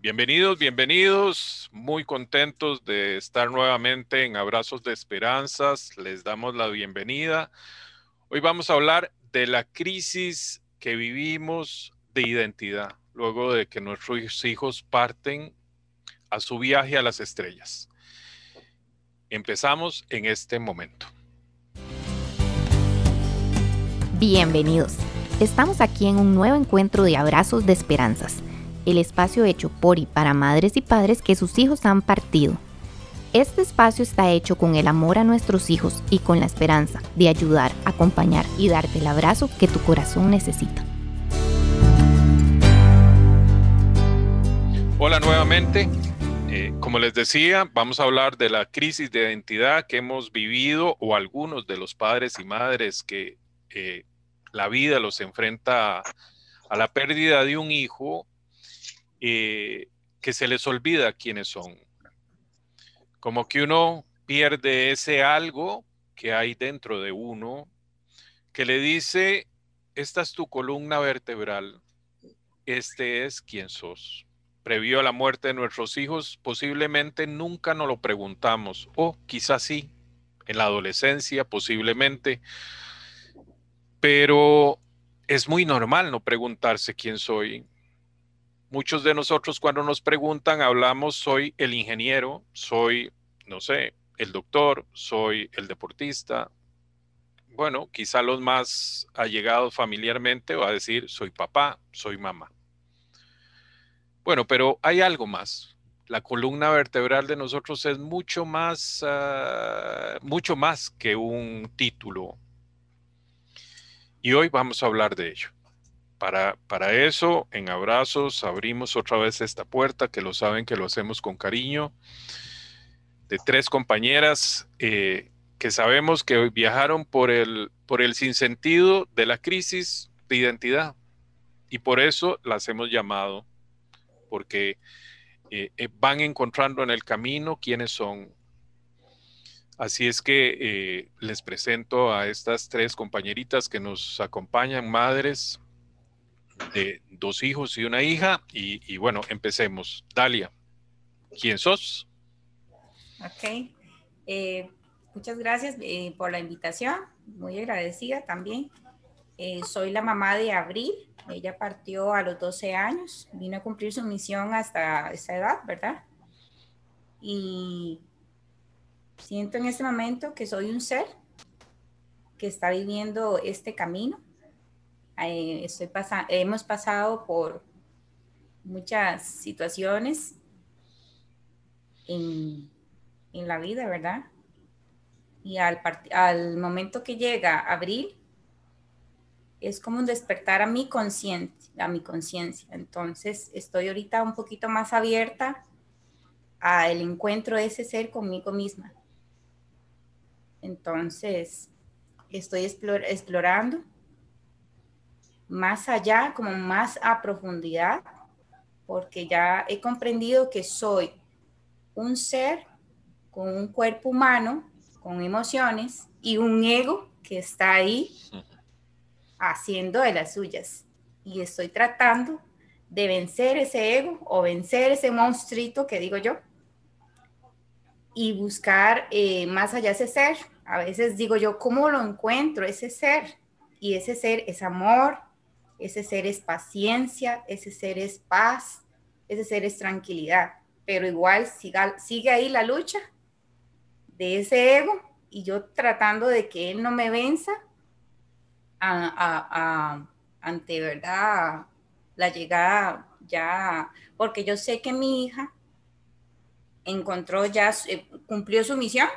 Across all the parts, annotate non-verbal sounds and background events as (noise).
Bienvenidos, bienvenidos, muy contentos de estar nuevamente en Abrazos de Esperanzas. Les damos la bienvenida. Hoy vamos a hablar de la crisis que vivimos de identidad, luego de que nuestros hijos parten a su viaje a las estrellas. Empezamos en este momento. Bienvenidos. Estamos aquí en un nuevo encuentro de Abrazos de Esperanzas, el espacio hecho por y para madres y padres que sus hijos han partido. Este espacio está hecho con el amor a nuestros hijos y con la esperanza de ayudar, acompañar y darte el abrazo que tu corazón necesita. Hola nuevamente. Eh, como les decía, vamos a hablar de la crisis de identidad que hemos vivido o algunos de los padres y madres que eh, la vida los enfrenta a la pérdida de un hijo, eh, que se les olvida quiénes son. Como que uno pierde ese algo que hay dentro de uno, que le dice, esta es tu columna vertebral, este es quien sos. Previo a la muerte de nuestros hijos, posiblemente nunca nos lo preguntamos, o quizás sí, en la adolescencia, posiblemente, pero es muy normal no preguntarse quién soy. Muchos de nosotros cuando nos preguntan hablamos soy el ingeniero, soy, no sé, el doctor, soy el deportista. Bueno, quizá los más allegados familiarmente va a decir soy papá, soy mamá. Bueno, pero hay algo más. La columna vertebral de nosotros es mucho más, ah, mucho más que un título, y hoy vamos a hablar de ello. Para, para eso, en abrazos, abrimos otra vez esta puerta, que lo saben que lo hacemos con cariño, de tres compañeras eh, que sabemos que viajaron por el, por el sinsentido de la crisis de identidad. Y por eso las hemos llamado, porque eh, eh, van encontrando en el camino quiénes son, Así es que les presento a estas tres compañeritas que nos acompañan, madres dos hijos y una hija. Y, bueno, empecemos. Dalia, ¿quién sos? Ok. Eh, muchas gracias eh, por la invitación. Muy agradecida también. soy la mamá de Abril. Ella partió a los 12 años. Vino a cumplir su misión hasta esa edad, ¿verdad? Y Siento en este momento que soy un ser que está viviendo este camino. Eh, estoy hemos pasado por muchas situaciones en, la vida, ¿verdad? Y al, al momento que llega abril, es como un despertar a mi conciencia, a mi conciencia. Entonces, estoy ahorita un poquito más abierta al encuentro de ese ser conmigo misma. Entonces, estoy explorando más allá, como más a profundidad, porque ya he comprendido que soy un ser con un cuerpo humano, con emociones y un ego que está ahí haciendo de las suyas. Y estoy tratando de vencer ese ego o vencer ese monstruito que digo yo y buscar eh, más allá ese ser. A veces digo yo, ¿cómo lo encuentro ese ser? Y ese ser es amor, ese ser es paciencia, ese ser es paz, ese ser es tranquilidad. Pero igual sigue ahí la lucha de ese ego y yo tratando de que él no me venza ante, ¿verdad? La llegada ya, porque yo sé que mi hija encontró ya, eh, cumplió su misión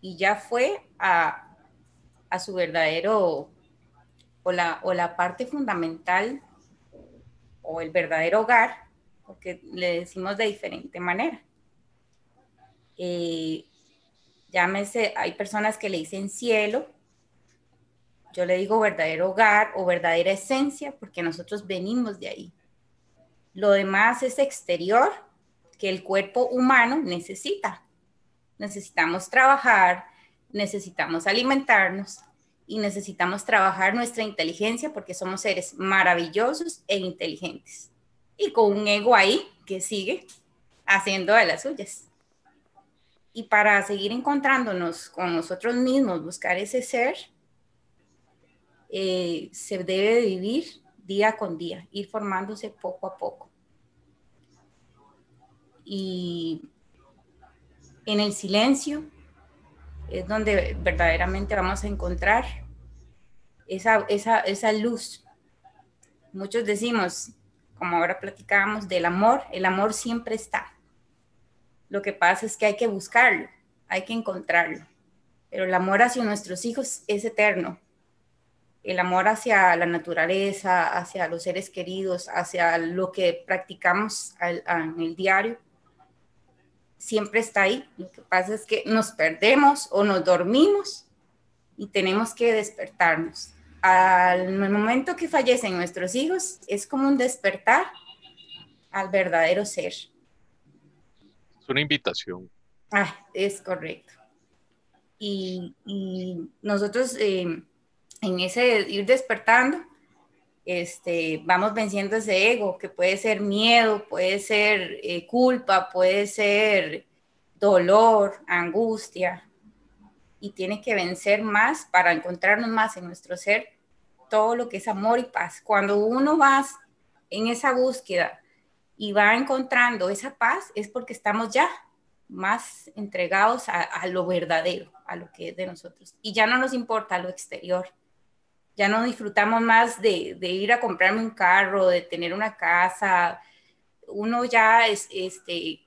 y ya fue a, su verdadero, o la, o la parte fundamental, o el verdadero hogar, porque le decimos de diferente manera. Eh, llámese, hay personas que le dicen cielo, yo le digo verdadero hogar o verdadera esencia, porque nosotros venimos de ahí. Lo demás es exterior, que el cuerpo humano necesita. Necesitamos trabajar, necesitamos alimentarnos y necesitamos trabajar nuestra inteligencia porque somos seres maravillosos e inteligentes. Y con un ego ahí que sigue haciendo de las suyas. Y para seguir encontrándonos con nosotros mismos, buscar ese ser, eh, se debe vivir día con día, ir formándose poco a poco. Y en el silencio es donde verdaderamente vamos a encontrar esa, esa, esa luz. Muchos decimos, como ahora platicábamos, del amor, el amor siempre está. Lo que pasa es que hay que buscarlo, hay que encontrarlo. Pero el amor hacia nuestros hijos es eterno. El amor hacia la naturaleza, hacia los seres queridos, hacia lo que practicamos en el diario, siempre está ahí. Lo que pasa es que nos perdemos o nos dormimos y tenemos que despertarnos. Al momento que fallecen nuestros hijos, es como un despertar al verdadero ser. Es una invitación. Ah, es correcto. Y, nosotros eh, en ese ir despertando, este, vamos venciendo ese ego, que puede ser miedo, puede ser eh, culpa, puede ser dolor, angustia, y tiene que vencer más para encontrarnos más en nuestro ser todo lo que es amor y paz. Cuando uno va en esa búsqueda y va encontrando esa paz, es porque estamos ya más entregados a, lo verdadero, a lo que es de nosotros. Y ya no nos importa lo exterior ya no disfrutamos más de, ir a comprarme un carro, de tener una casa. Uno ya es, este,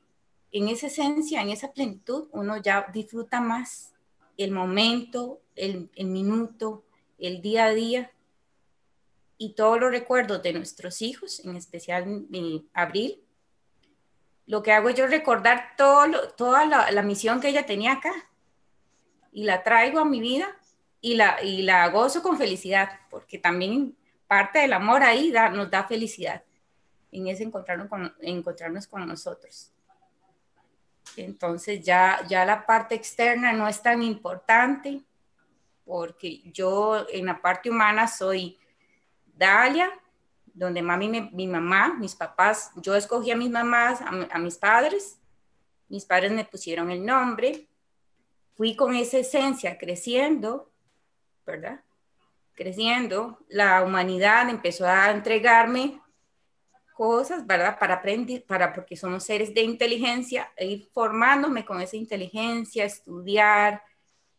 en esa esencia, en esa plenitud, uno ya disfruta más el momento, el, minuto, el día a día. Y todos los recuerdos de nuestros hijos, en especial en abril, lo que hago es yo recordar todo toda la, la misión que ella tenía acá y la traigo a mi vida y la, y la gozo con felicidad, porque también parte del amor ahí da, nos da felicidad, en ese encontrarnos con, encontrarnos con nosotros. Entonces ya, ya la parte externa no es tan importante, porque yo en la parte humana soy Dalia, donde mami, mi mamá, mis papás, yo escogí a mis mamás, a, a mis padres, mis padres me pusieron el nombre, fui con esa esencia creciendo ¿verdad? Creciendo, la humanidad empezó a entregarme cosas, ¿verdad? Para aprender, para, porque somos seres de inteligencia, e ir formándome con esa inteligencia, estudiar,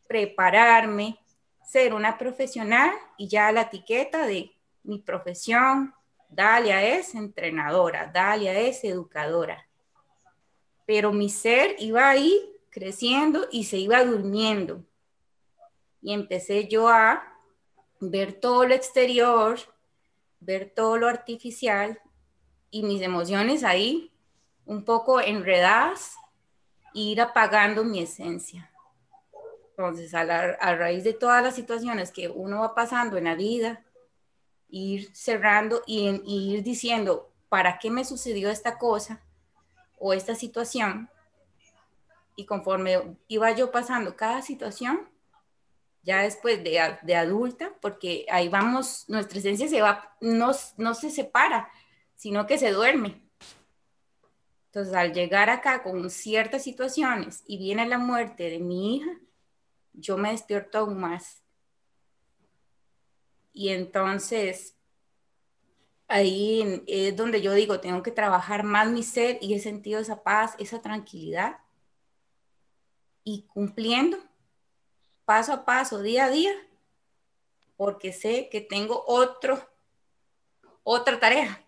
prepararme, ser una profesional y ya la etiqueta de mi profesión, Dalia es entrenadora, Dalia es educadora. Pero mi ser iba ahí creciendo y se iba durmiendo y empecé yo a ver todo lo exterior, ver todo lo artificial y mis emociones ahí un poco enredadas e ir apagando mi esencia. Entonces, a, raíz de todas las situaciones que uno va pasando en la vida, ir cerrando y, y ir diciendo, ¿para qué me sucedió esta cosa o esta situación? Y conforme iba yo pasando cada situación, ya después de, de, adulta, porque ahí vamos, nuestra esencia se va, no, no se separa, sino que se duerme. Entonces, al llegar acá con ciertas situaciones y viene la muerte de mi hija, yo me despierto aún más. Y entonces, ahí es donde yo digo, tengo que trabajar más mi ser y he sentido esa paz, esa tranquilidad. Y cumpliendo paso a paso, día a día, porque sé que tengo otro, otra tarea.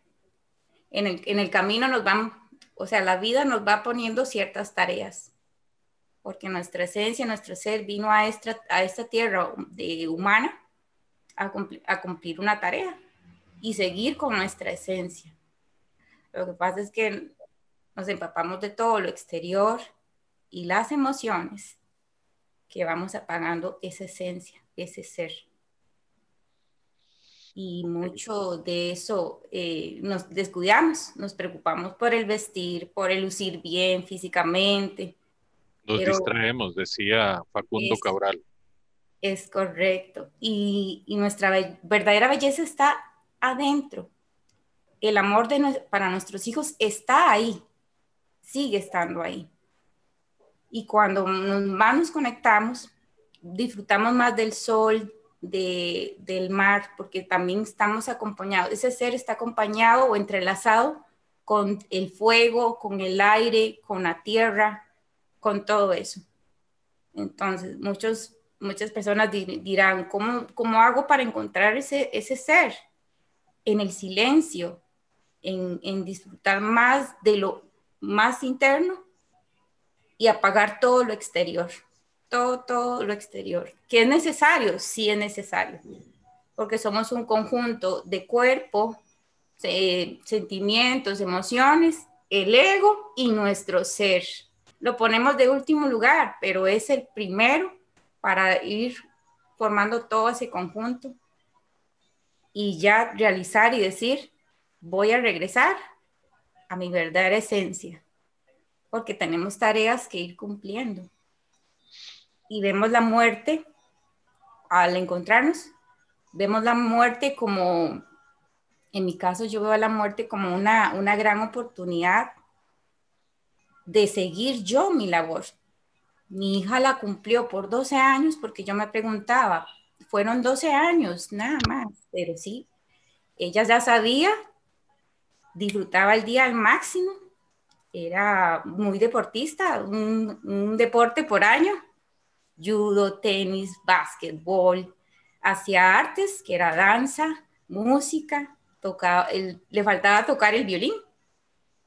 En el, camino nos van, o sea, la vida nos va poniendo ciertas tareas, porque nuestra esencia, nuestro ser vino a esta, a esta tierra de humana a cumplir, a cumplir una tarea y seguir con nuestra esencia. Lo que pasa es que nos empapamos de todo lo exterior y las emociones que vamos apagando esa esencia, ese ser. Y mucho de eso eh, nos descuidamos, nos preocupamos por el vestir, por el lucir bien físicamente. Nos distraemos, decía Facundo Cabral. Es correcto. Y, y nuestra verdadera belleza está adentro. el amor de, para nuestros hijos está ahí, sigue estando ahí. Y cuando más nos conectamos, disfrutamos más del sol, del mar, porque también estamos acompañados, ese ser está acompañado o entrelazado con el fuego, con el aire, con la tierra, con todo eso. Entonces, muchos, muchas personas dirán, ¿cómo, ¿cómo, hago para encontrar ese, ese ser? En el silencio, en, en disfrutar más de lo más interno y apagar todo lo exterior todo, todo lo exterior. ¿Que es necesario? Sí es necesario, porque somos un conjunto de cuerpo, sentimientos, emociones, el ego y nuestro ser. Lo ponemos de último lugar, pero es el primero para ir formando todo ese conjunto y ya realizar y decir, voy a regresar a mi verdadera esencia, porque tenemos tareas que ir cumpliendo y vemos la muerte al encontrarnos, vemos la muerte como, en mi caso yo veo la muerte como una, una gran oportunidad de seguir yo mi labor. Mi hija la cumplió por 12 años porque yo me preguntaba, fueron 12 años, nada más, pero sí, ella ya sabía, disfrutaba el día al máximo, era muy deportista, un, un deporte por año, judo, tenis, básquetbol, hacía artes, que era danza, música, tocaba, le faltaba tocar el violín,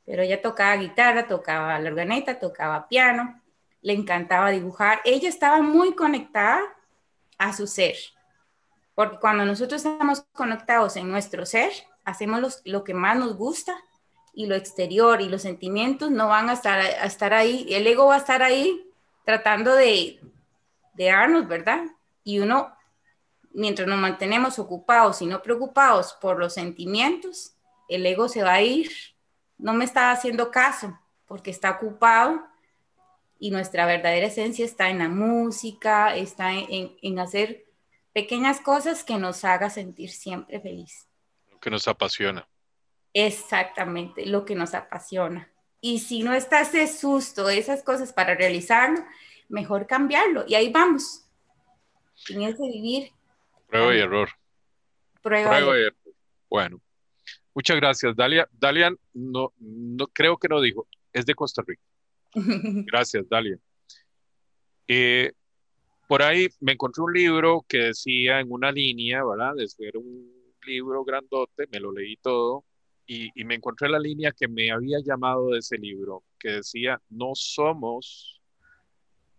pero ella tocaba guitarra, tocaba la organeta, tocaba piano, le encantaba dibujar. Ella estaba muy conectada a su ser, porque cuando nosotros estamos conectados en nuestro ser, hacemos lo que más nos gusta y lo exterior y los sentimientos no van a estar, a estar ahí, el ego va a estar ahí tratando de, de darnos, ¿verdad? Y uno, mientras nos mantenemos ocupados y no preocupados por los sentimientos, el ego se va a ir. No me está haciendo caso porque está ocupado y nuestra verdadera esencia está en la música, está en, hacer pequeñas cosas que nos haga sentir siempre feliz. Lo que nos apasiona. Exactamente, lo que nos apasiona. Y si no está ese susto, esas cosas para realizarlo, mejor cambiarlo. Y ahí vamos. En ese vivir. Prueba y error. Prueba, y error. Bueno, muchas gracias. Dalia, Dalia no, no, creo que no dijo, es de Costa Rica. (laughs) Gracias, Dalia. Eh, por ahí me encontré un libro que decía en una línea, ¿verdad? Era un libro grandote, me lo leí todo y, y me encontré la línea que me había llamado de ese libro, que decía, no somos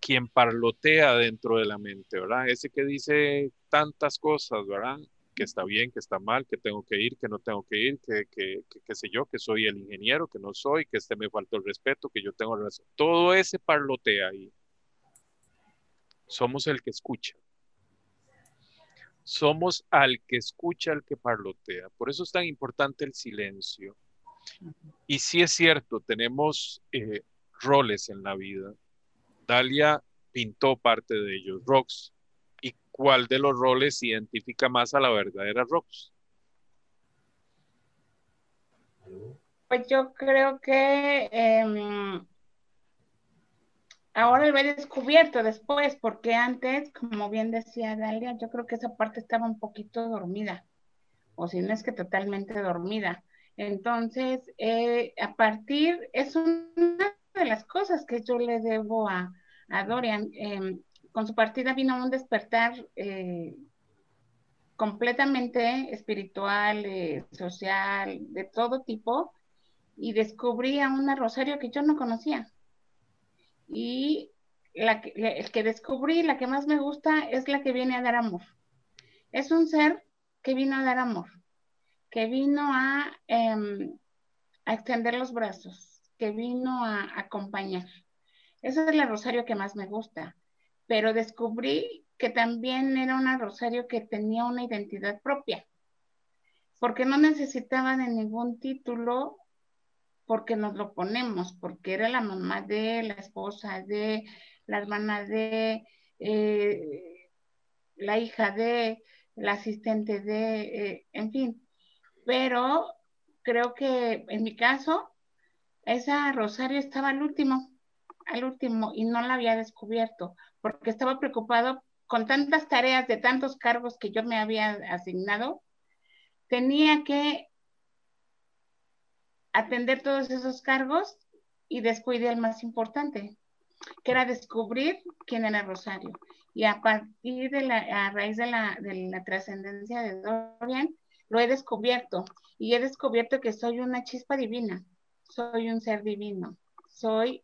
quien parlotea dentro de la mente, ¿verdad? Ese que dice tantas cosas, ¿verdad? Que está bien, que está mal, que tengo que ir, que no tengo que ir, que, que, que, sé yo, que soy el ingeniero, que no soy, que este me falta el respeto, que yo tengo razón. Todo ese parlotea ahí. Somos el que escucha. Somos al que escucha, al que parlotea. Por eso es tan importante el silencio. Y sí es cierto, tenemos eh, roles en la vida Dalia pintó parte de ellos, Rox. ¿Y cuál de los roles identifica más a la verdadera Rox? Pues yo creo que em, ahora lo he descubierto después, porque antes, como bien decía Dalia, yo creo que esa parte estaba un poquito dormida, o si no es que totalmente dormida. Entonces, eh, a partir, es una de las cosas que yo le debo a, Dorian. Em, con su partida vino un despertar eh, completamente espiritual, eh, social, de todo tipo, y descubrí a una Rosario que yo no conocía. Y el que descubrí, la que más me gusta, es la que viene a dar amor. Es un ser que vino a dar amor, que vino a, em, a extender los brazos, que vino a acompañar. Esa es la Rosario que más me gusta, pero descubrí que también era una Rosario que tenía una identidad propia, porque no necesitaba de ningún título porque nos lo ponemos, porque era la mamá de, la esposa de, la hermana de, eh, la hija de, la asistente de, eh, en fin. Pero creo que en mi caso, esa Rosario estaba al último, al último, y no la había descubierto, porque estaba preocupado con tantas tareas de tantos cargos que yo me había asignado, tenía que atender todos esos cargos y descuidé el más importante, que era descubrir quién era Rosario. Y a partir de la, a raíz de la, de la trascendencia de Dorian, lo he descubierto y he descubierto que soy una chispa divina, soy un ser divino, soy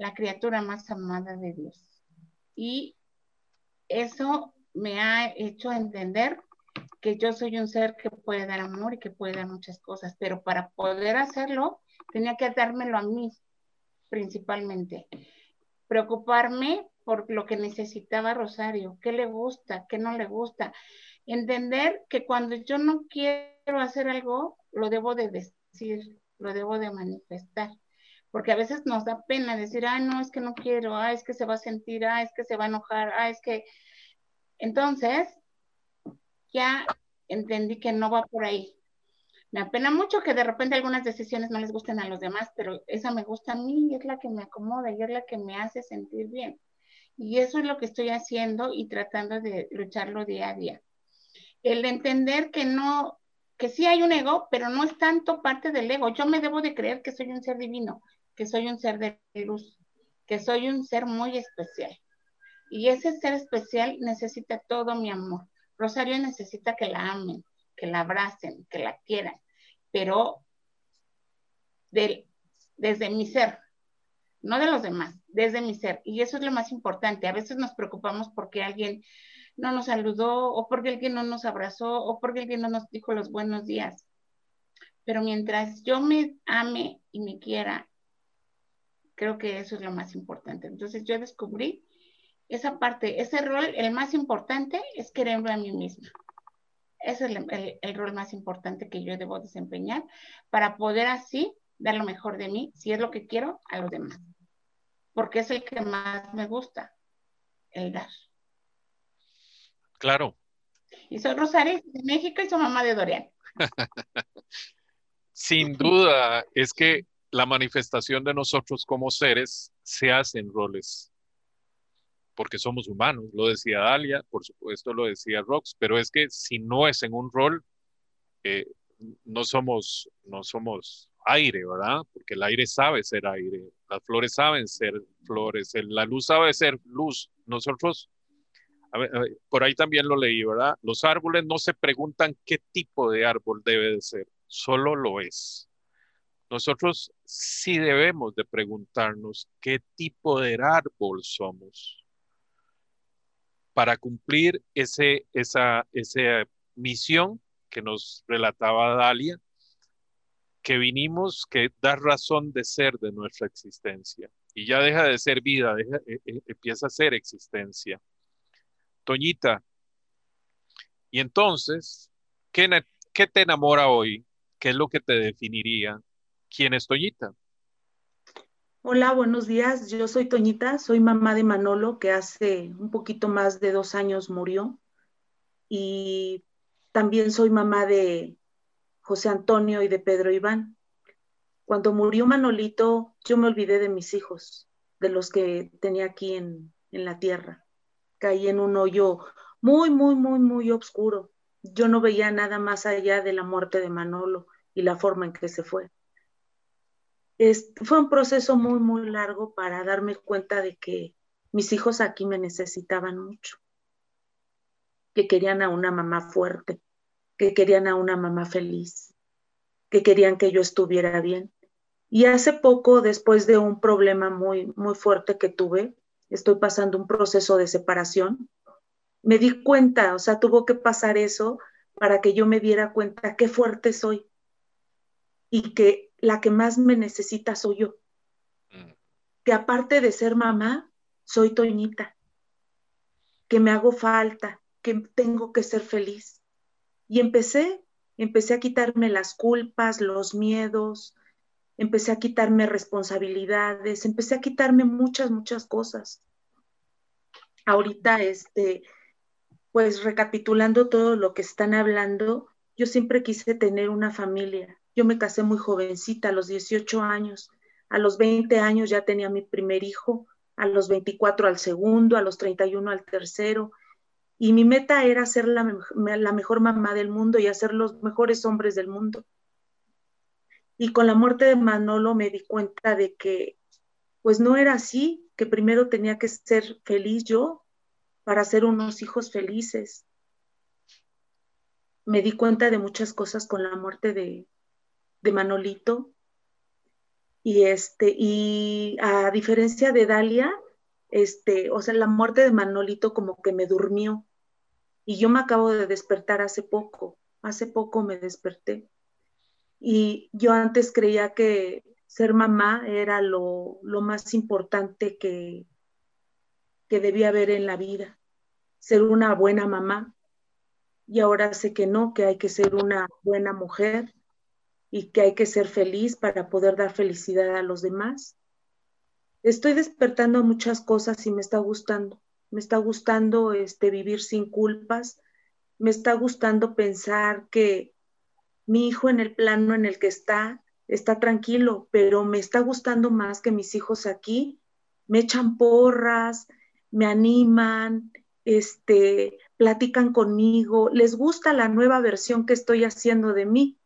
la criatura más amada de Dios. Y eso me ha hecho entender que yo soy un ser que puede dar amor y que puede dar muchas cosas, pero para poder hacerlo tenía que dármelo a mí principalmente. Preocuparme por lo que necesitaba Rosario, qué le gusta, qué no le gusta. Entender que cuando yo no quiero hacer algo, lo debo de decir, lo debo de manifestar. Porque a veces nos da pena decir, ah, no, es que no quiero, ah, es que se va a sentir, ah, es que se va a enojar, ah, es que... Entonces, ya entendí que no va por ahí. Me apena mucho que de repente algunas decisiones no les gusten a los demás, pero esa me gusta a mí y es la que me acomoda y es la que me hace sentir bien. Y eso es lo que estoy haciendo y tratando de lucharlo día a día. El entender que no, que sí hay un ego, pero no es tanto parte del ego. Yo me debo de creer que soy un ser divino, que soy un ser de luz, que soy un ser muy especial. Y ese ser especial necesita todo mi amor. Rosario necesita que la amen, que la abracen, que la quieran, pero desde mi ser, no de los demás, desde mi ser. Y eso es lo más importante. A veces nos preocupamos porque alguien no nos saludó o porque alguien no nos abrazó o porque alguien no nos dijo los buenos días. Pero mientras yo me ame y me quiera, creo que eso es lo más importante. Entonces yo descubrí esa parte, ese rol, el más importante es quererme a mí misma. Ese es el, rol más importante que yo debo desempeñar para poder así dar lo mejor de mí, si es lo que quiero, a los demás. Porque es el que más me gusta, el dar. Claro. Y soy Rosario de México y soy mamá de Dorian. (laughs) Sin duda, es que la manifestación de nosotros como seres se hace en roles porque somos humanos, lo decía Dalia, por supuesto lo decía Rox, pero es que si no es en un rol, eh, no somos, no somos aire, ¿verdad? Porque el aire sabe ser aire, las flores saben ser flores, la luz sabe ser luz. Nosotros, por ahí también lo leí, ¿verdad? Los árboles no se preguntan qué tipo de árbol debe de ser, solo lo es. Nosotros sí debemos de preguntarnos qué tipo de árbol somos para cumplir ese, esa, esa misión que nos relataba Dalia, que vinimos, que da razón de ser de nuestra existencia. Y ya deja de ser vida, e, e, empieza a ser existencia. Toñita, y entonces, ¿qué, ¿qué te enamora hoy? ¿Qué es lo que te definiría? ¿Quién es Toñita? Hola, buenos días. Yo soy Toñita, soy mamá de Manolo, que hace un poquito más de dos años murió. Y también soy mamá de José Antonio y de Pedro Iván. Cuando murió Manolito, yo me olvidé de mis hijos, de los que tenía aquí en, en la tierra. Caí en un hoyo muy, muy, muy, muy oscuro. Yo no veía nada más allá de la muerte de Manolo y la forma en que se fue fue un proceso muy, muy largo para darme cuenta de que mis hijos aquí me necesitaban mucho, que querían a una mamá fuerte, que querían a una mamá feliz, que querían que yo estuviera bien. Y hace poco, después de un problema muy, muy fuerte que tuve, estoy pasando un proceso de separación, me di cuenta, o sea, tuvo que pasar eso para que yo me diera cuenta qué fuerte soy y que la que más me necesita soy yo. Mm. Que aparte de ser mamá, soy Toñita. Que me hago falta, que tengo que ser feliz. Y empecé, empecé a quitarme las culpas, los miedos, empecé a quitarme responsabilidades, empecé a quitarme muchas, muchas cosas. Ahorita, este, pues recapitulando todo lo que están hablando, yo siempre quise tener una familia, Yo me casé muy jovencita, a los 18 años. A los 20 años ya tenía mi primer hijo, a los 24 al segundo, a los 31 al tercero. Y mi meta era ser la, la mejor mamá del mundo y hacer los mejores hombres del mundo. Y con la muerte de Manolo me di cuenta de que pues no era así, que primero tenía que ser feliz yo para ser unos hijos felices. Me di cuenta de muchas cosas con la muerte de, de Manolito. Y este, y a diferencia de Dalia, este, o sea, la muerte de Manolito como que me durmió. Y yo me acabo de despertar hace poco, hace poco me desperté. Y yo antes creía que ser mamá era lo, lo más importante que, que debía haber en la vida, ser una buena mamá. Y ahora sé que no, que hay que ser una buena mujer, y que hay que ser feliz para poder dar felicidad a los demás. Estoy despertando muchas cosas y me está gustando. Me está gustando este vivir sin culpas. Me está gustando pensar que mi hijo en el plano en el que está está tranquilo, pero me está gustando más que mis hijos aquí me echan porras, me animan, este, platican conmigo, les gusta la nueva versión que estoy haciendo de mí.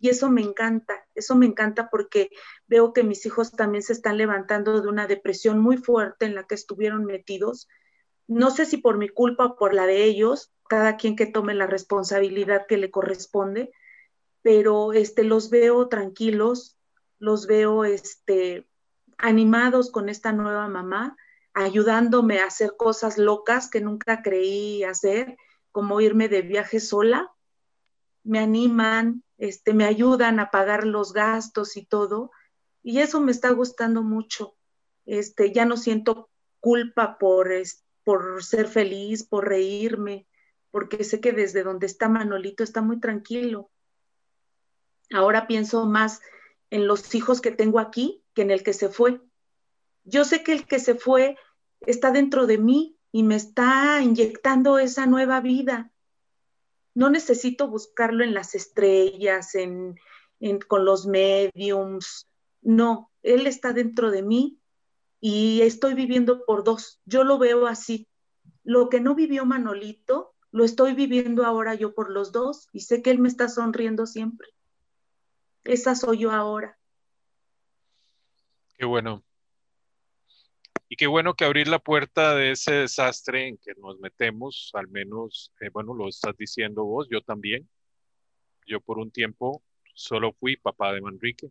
Y eso me encanta, eso me encanta porque veo que mis hijos también se están levantando de una depresión muy fuerte en la que estuvieron metidos. No sé si por mi culpa o por la de ellos, cada quien que tome la responsabilidad que le corresponde, pero este, los veo tranquilos, los veo este, animados con esta nueva mamá, ayudándome a hacer cosas locas que nunca creí hacer, como irme de viaje sola. Me animan, este, me ayudan a pagar los gastos y todo. Y eso me está gustando mucho. Este, ya no siento culpa por, por ser feliz, por reírme, porque sé que desde donde está Manolito está muy tranquilo. Ahora pienso más en los hijos que tengo aquí que en el que se fue. Yo sé que el que se fue está dentro de mí y me está inyectando esa nueva vida no necesito buscarlo en las estrellas, en, con los mediums. No, Él está dentro de mí y estoy viviendo por dos. Yo lo veo así. Lo que no vivió Manolito, lo estoy viviendo ahora yo por los dos y sé que Él me está sonriendo siempre. Esa soy yo ahora. Qué bueno. Y qué bueno que abrir la puerta de ese desastre en que nos metemos, al menos, eh, bueno, lo estás diciendo vos, yo también. Yo por un tiempo solo fui papá de Manrique.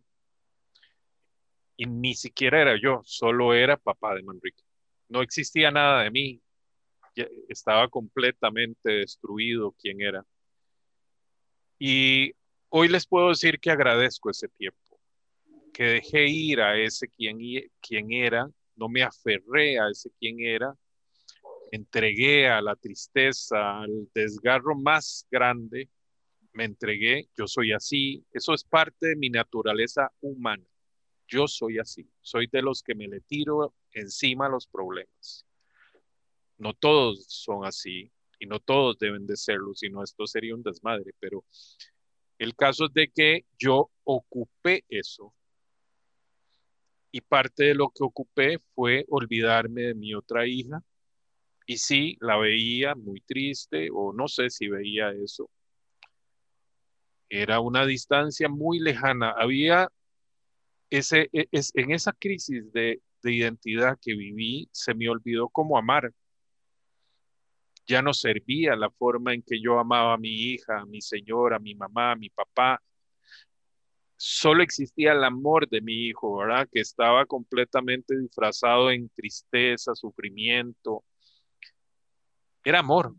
Y ni siquiera era yo, solo era papá de Manrique. No existía nada de mí. estaba completamente destruido quien era. Y hoy les puedo decir que agradezco ese tiempo, que dejé ir a ese quien, quien era no me aferré a ese quién era, entregué a la tristeza, al desgarro más grande, me entregué, yo soy así, eso es parte de mi naturaleza humana. Yo soy así, soy de los que me le tiro encima los problemas. No todos son así y no todos deben de serlo, sino esto sería un desmadre, pero el caso es de que yo ocupé eso y parte de lo que ocupé fue olvidarme de mi otra hija. Y sí, la veía muy triste, o no sé si veía eso. Era una distancia muy lejana. Había ese, e, es, en esa crisis de, de identidad que viví, se me olvidó cómo amar. Ya no servía la forma en que yo amaba a mi hija, a mi señora, a mi mamá, a mi papá, solo existía el amor de mi hijo, ¿verdad? Que estaba completamente disfrazado en tristeza, sufrimiento. Era amor,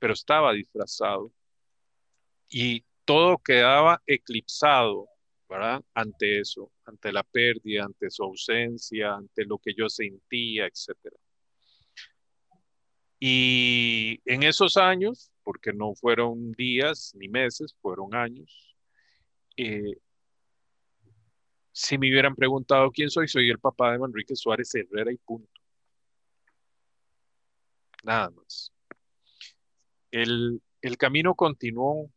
pero estaba disfrazado. Y todo quedaba eclipsado, ¿verdad? Ante eso, ante la pérdida, ante su ausencia, ante lo que yo sentía, etc. Y en esos años, porque no fueron días ni meses, fueron años, eh, si me hubieran preguntado quién soy, soy el papá de Manrique Suárez Herrera y punto. Nada más. El, camino continuó.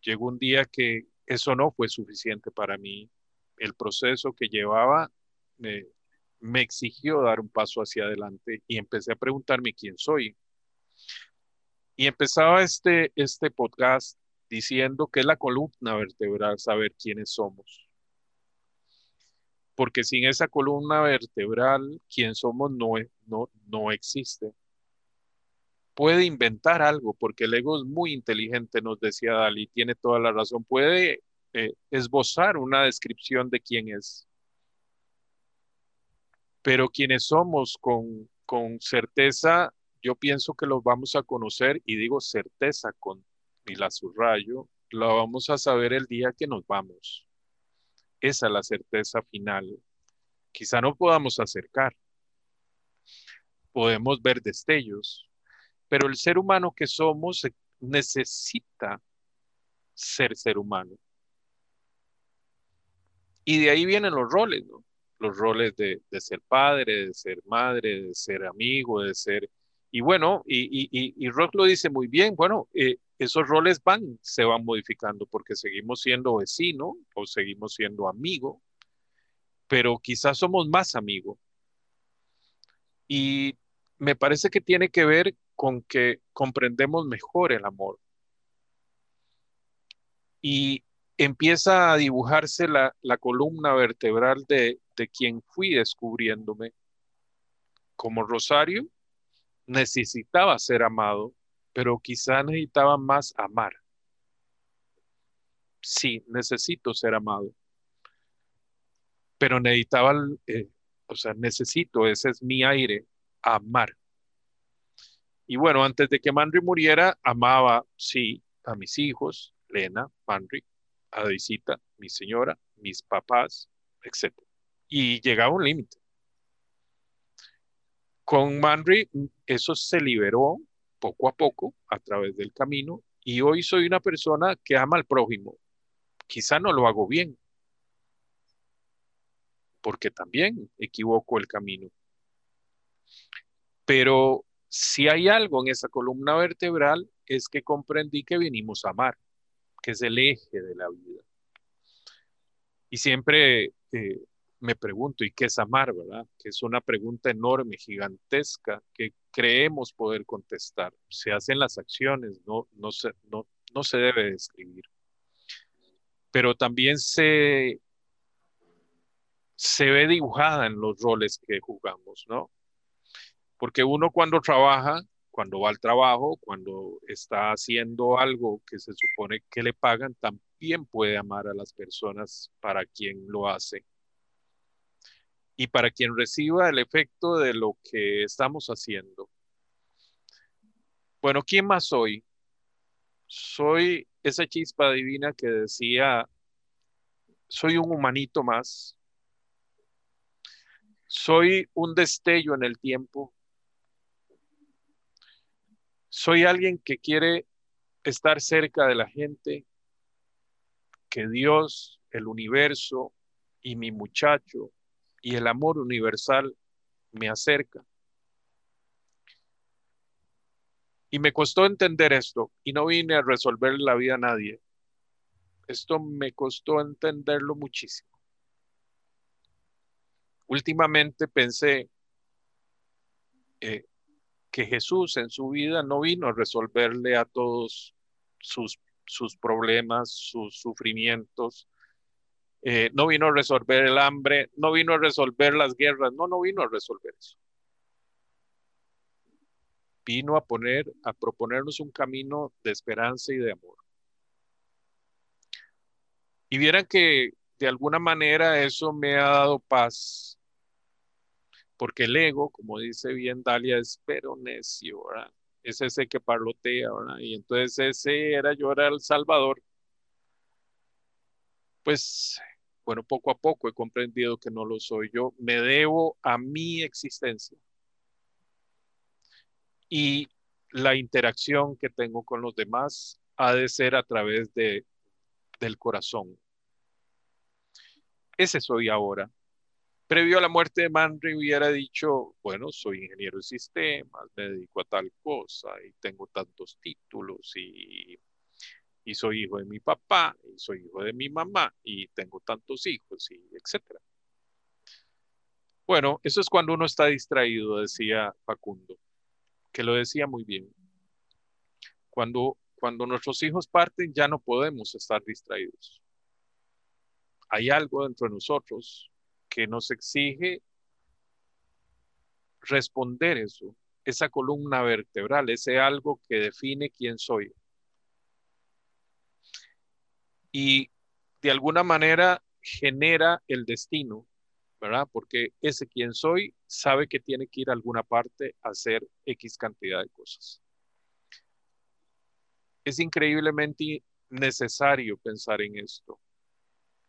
Llegó un día que eso no fue suficiente para mí. El proceso que llevaba me exigió dar un paso hacia adelante y empecé a preguntarme quién soy. Y empezaba este, este podcast diciendo que es la columna vertebral saber quiénes somos. Porque sin esa columna vertebral, quién somos no, no, no existe. Puede inventar algo, porque el ego es muy inteligente, nos decía Dalí, tiene toda la razón. Puede eh, esbozar una descripción de quién es. Pero quienes somos con, con certeza, yo pienso que los vamos a conocer, y digo certeza con y la subrayo, la vamos a saber el día que nos vamos. Esa es la certeza final. Quizá no podamos acercar, podemos ver destellos, pero el ser humano que somos necesita ser ser humano. Y de ahí vienen los roles, ¿no? Los roles de, ser padre, de ser madre, de ser amigo, de ser... Y bueno, y, y, y Rock lo dice muy bien, bueno, eh, esos roles van, se van modificando porque seguimos siendo vecino o seguimos siendo amigo, pero quizás somos más amigo. Y me parece que tiene que ver con que comprendemos mejor el amor. Y empieza a dibujarse la, columna vertebral de, de quien fui descubriéndome. Como Rosario, necesitaba ser amado pero quizá necesitaba más amar. Sí, necesito ser amado, pero necesitaba, eh, o sea, necesito, ese es mi aire, amar. Y bueno, antes de que Manry muriera, amaba, sí, a mis hijos, Lena, Manry, a Deisita, mi señora, mis papás, etc. Y llegaba un límite. Con Manry, eso se liberó poco a poco a través del camino y hoy soy una persona que ama al prójimo. Quizá no lo hago bien, porque también equivoco el camino. Pero si hay algo en esa columna vertebral es que comprendí que vinimos a amar, que es el eje de la vida. Y siempre eh, me pregunto, ¿y qué es amar, verdad? Que es una pregunta enorme, gigantesca, que creemos poder contestar. Se hacen las acciones, no, no, se, no, no se debe describir. Pero también se, se ve dibujada en los roles que jugamos, ¿no? Porque uno cuando trabaja, cuando va al trabajo, cuando está haciendo algo que se supone que le pagan, también puede amar a las personas para quien lo hace y para quien reciba el efecto de lo que estamos haciendo. Bueno, ¿quién más soy? Soy esa chispa divina que decía, soy un humanito más. Soy un destello en el tiempo. Soy alguien que quiere estar cerca de la gente, que Dios, el universo y mi muchacho y el amor universal me acerca. Y me costó entender esto y no vine a resolver la vida a nadie. Esto me costó entenderlo muchísimo. Últimamente pensé eh, que Jesús en su vida no vino a resolverle a todos sus, sus problemas, sus sufrimientos, eh, no vino a resolver el hambre, no vino a resolver las guerras, no, no vino a resolver eso. Vino a poner, a proponernos un camino de esperanza y de amor. Y vieran que de alguna manera eso me ha dado paz, porque el ego, como dice bien Dalia, es pero necio. Es ese que parlotea, ¿verdad? Y entonces ese era yo era el Salvador pues bueno, poco a poco he comprendido que no lo soy yo. Me debo a mi existencia. Y la interacción que tengo con los demás ha de ser a través de, del corazón. Ese soy ahora. Previo a la muerte de Manry hubiera dicho, bueno, soy ingeniero de sistemas, me dedico a tal cosa y tengo tantos títulos y y soy hijo de mi papá, y soy hijo de mi mamá, y tengo tantos hijos, y etcétera. Bueno, eso es cuando uno está distraído, decía Facundo, que lo decía muy bien. Cuando, cuando nuestros hijos parten, ya no podemos estar distraídos. Hay algo dentro de nosotros que nos exige responder eso, esa columna vertebral, ese algo que define quién soy y de alguna manera genera el destino, ¿verdad? Porque ese quien soy sabe que tiene que ir a alguna parte a hacer X cantidad de cosas. Es increíblemente necesario pensar en esto.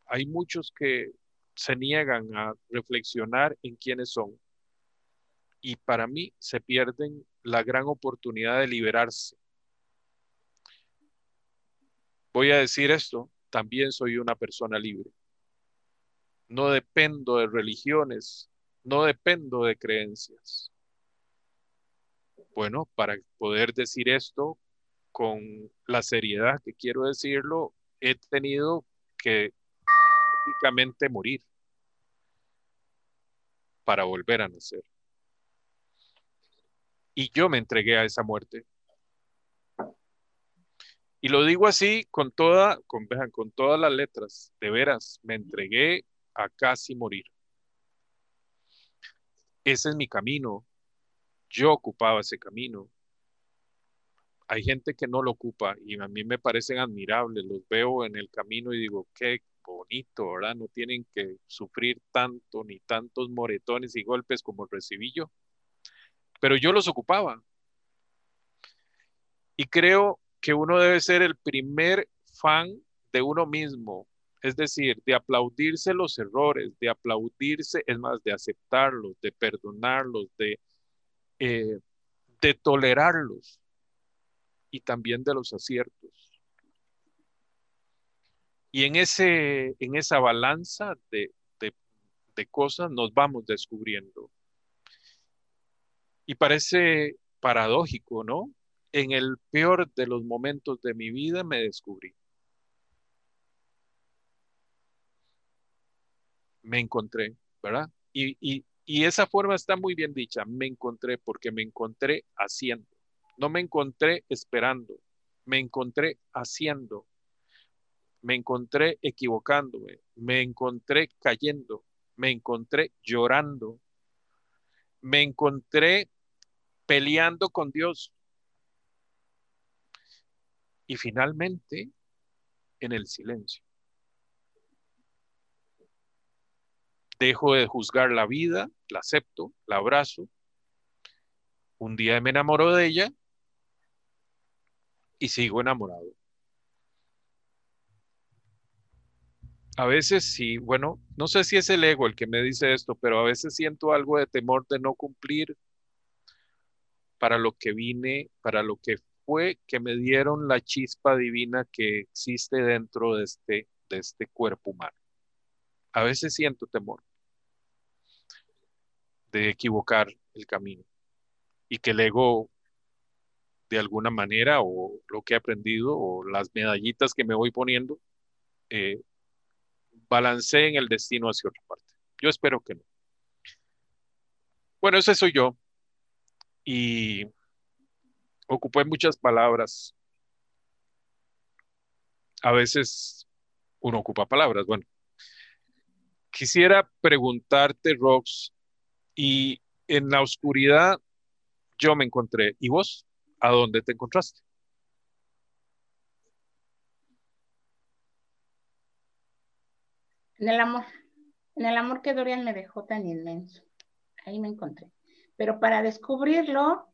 Hay muchos que se niegan a reflexionar en quiénes son y para mí se pierden la gran oportunidad de liberarse Voy a decir esto, también soy una persona libre. No dependo de religiones, no dependo de creencias. Bueno, para poder decir esto con la seriedad que quiero decirlo, he tenido que prácticamente morir para volver a nacer. Y yo me entregué a esa muerte. Y lo digo así con toda, con, con todas las letras, de veras, me entregué a casi morir. Ese es mi camino. Yo ocupaba ese camino. Hay gente que no lo ocupa y a mí me parecen admirables. Los veo en el camino y digo, qué bonito, ¿verdad? No tienen que sufrir tanto ni tantos moretones y golpes como recibí yo. Pero yo los ocupaba. Y creo que uno debe ser el primer fan de uno mismo, es decir, de aplaudirse los errores, de aplaudirse, es más, de aceptarlos, de perdonarlos, de, eh, de tolerarlos y también de los aciertos. Y en, ese, en esa balanza de, de cosas nos vamos descubriendo. Y parece paradójico, ¿no? En el peor de los momentos de mi vida me descubrí. Me encontré, ¿verdad? Y, esa forma está muy bien dicha, me encontré porque me encontré haciendo. No me encontré esperando, me encontré haciendo. Me encontré equivocándome, me encontré cayendo, me encontré llorando, me encontré peleando con Dios, y finalmente en el silencio. Dejo de juzgar la vida, la acepto, la abrazo. Un día me enamoro de ella y sigo enamorado. A veces sí, bueno, no sé si es el ego el que me dice esto, pero a veces siento algo de temor de no cumplir para lo que vine, para lo que fue que me dieron la chispa divina que existe dentro de este, de este cuerpo humano. A veces siento temor de equivocar el camino y que el ego de alguna manera o lo que he aprendido o las medallitas que me voy poniendo eh, balanceen el destino hacia otra parte. Yo espero que no. Bueno, ese soy yo. Y ocupé muchas palabras. A veces uno ocupa palabras. Bueno, quisiera preguntarte, Rox, y en la oscuridad yo me encontré. ¿Y vos? ¿A dónde te encontraste? En el amor, en el amor que Dorian me dejó tan inmenso. Ahí me encontré. Pero para descubrirlo,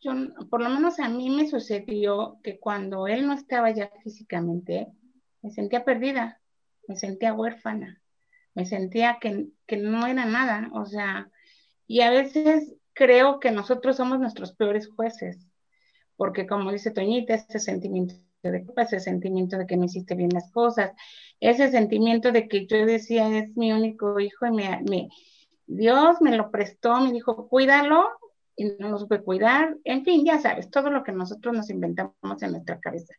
yo, por lo menos a mí me sucedió que cuando él no estaba ya físicamente, me sentía perdida, me sentía huérfana, me sentía que, que no era nada, o sea, y a veces creo que nosotros somos nuestros peores jueces, porque como dice Toñita, ese sentimiento de culpa, ese sentimiento de que no hiciste bien las cosas, ese sentimiento de que yo decía es mi único hijo y me, me Dios me lo prestó, me dijo, cuídalo y no lo supe cuidar, en fin, ya sabes, todo lo que nosotros nos inventamos en nuestra cabeza.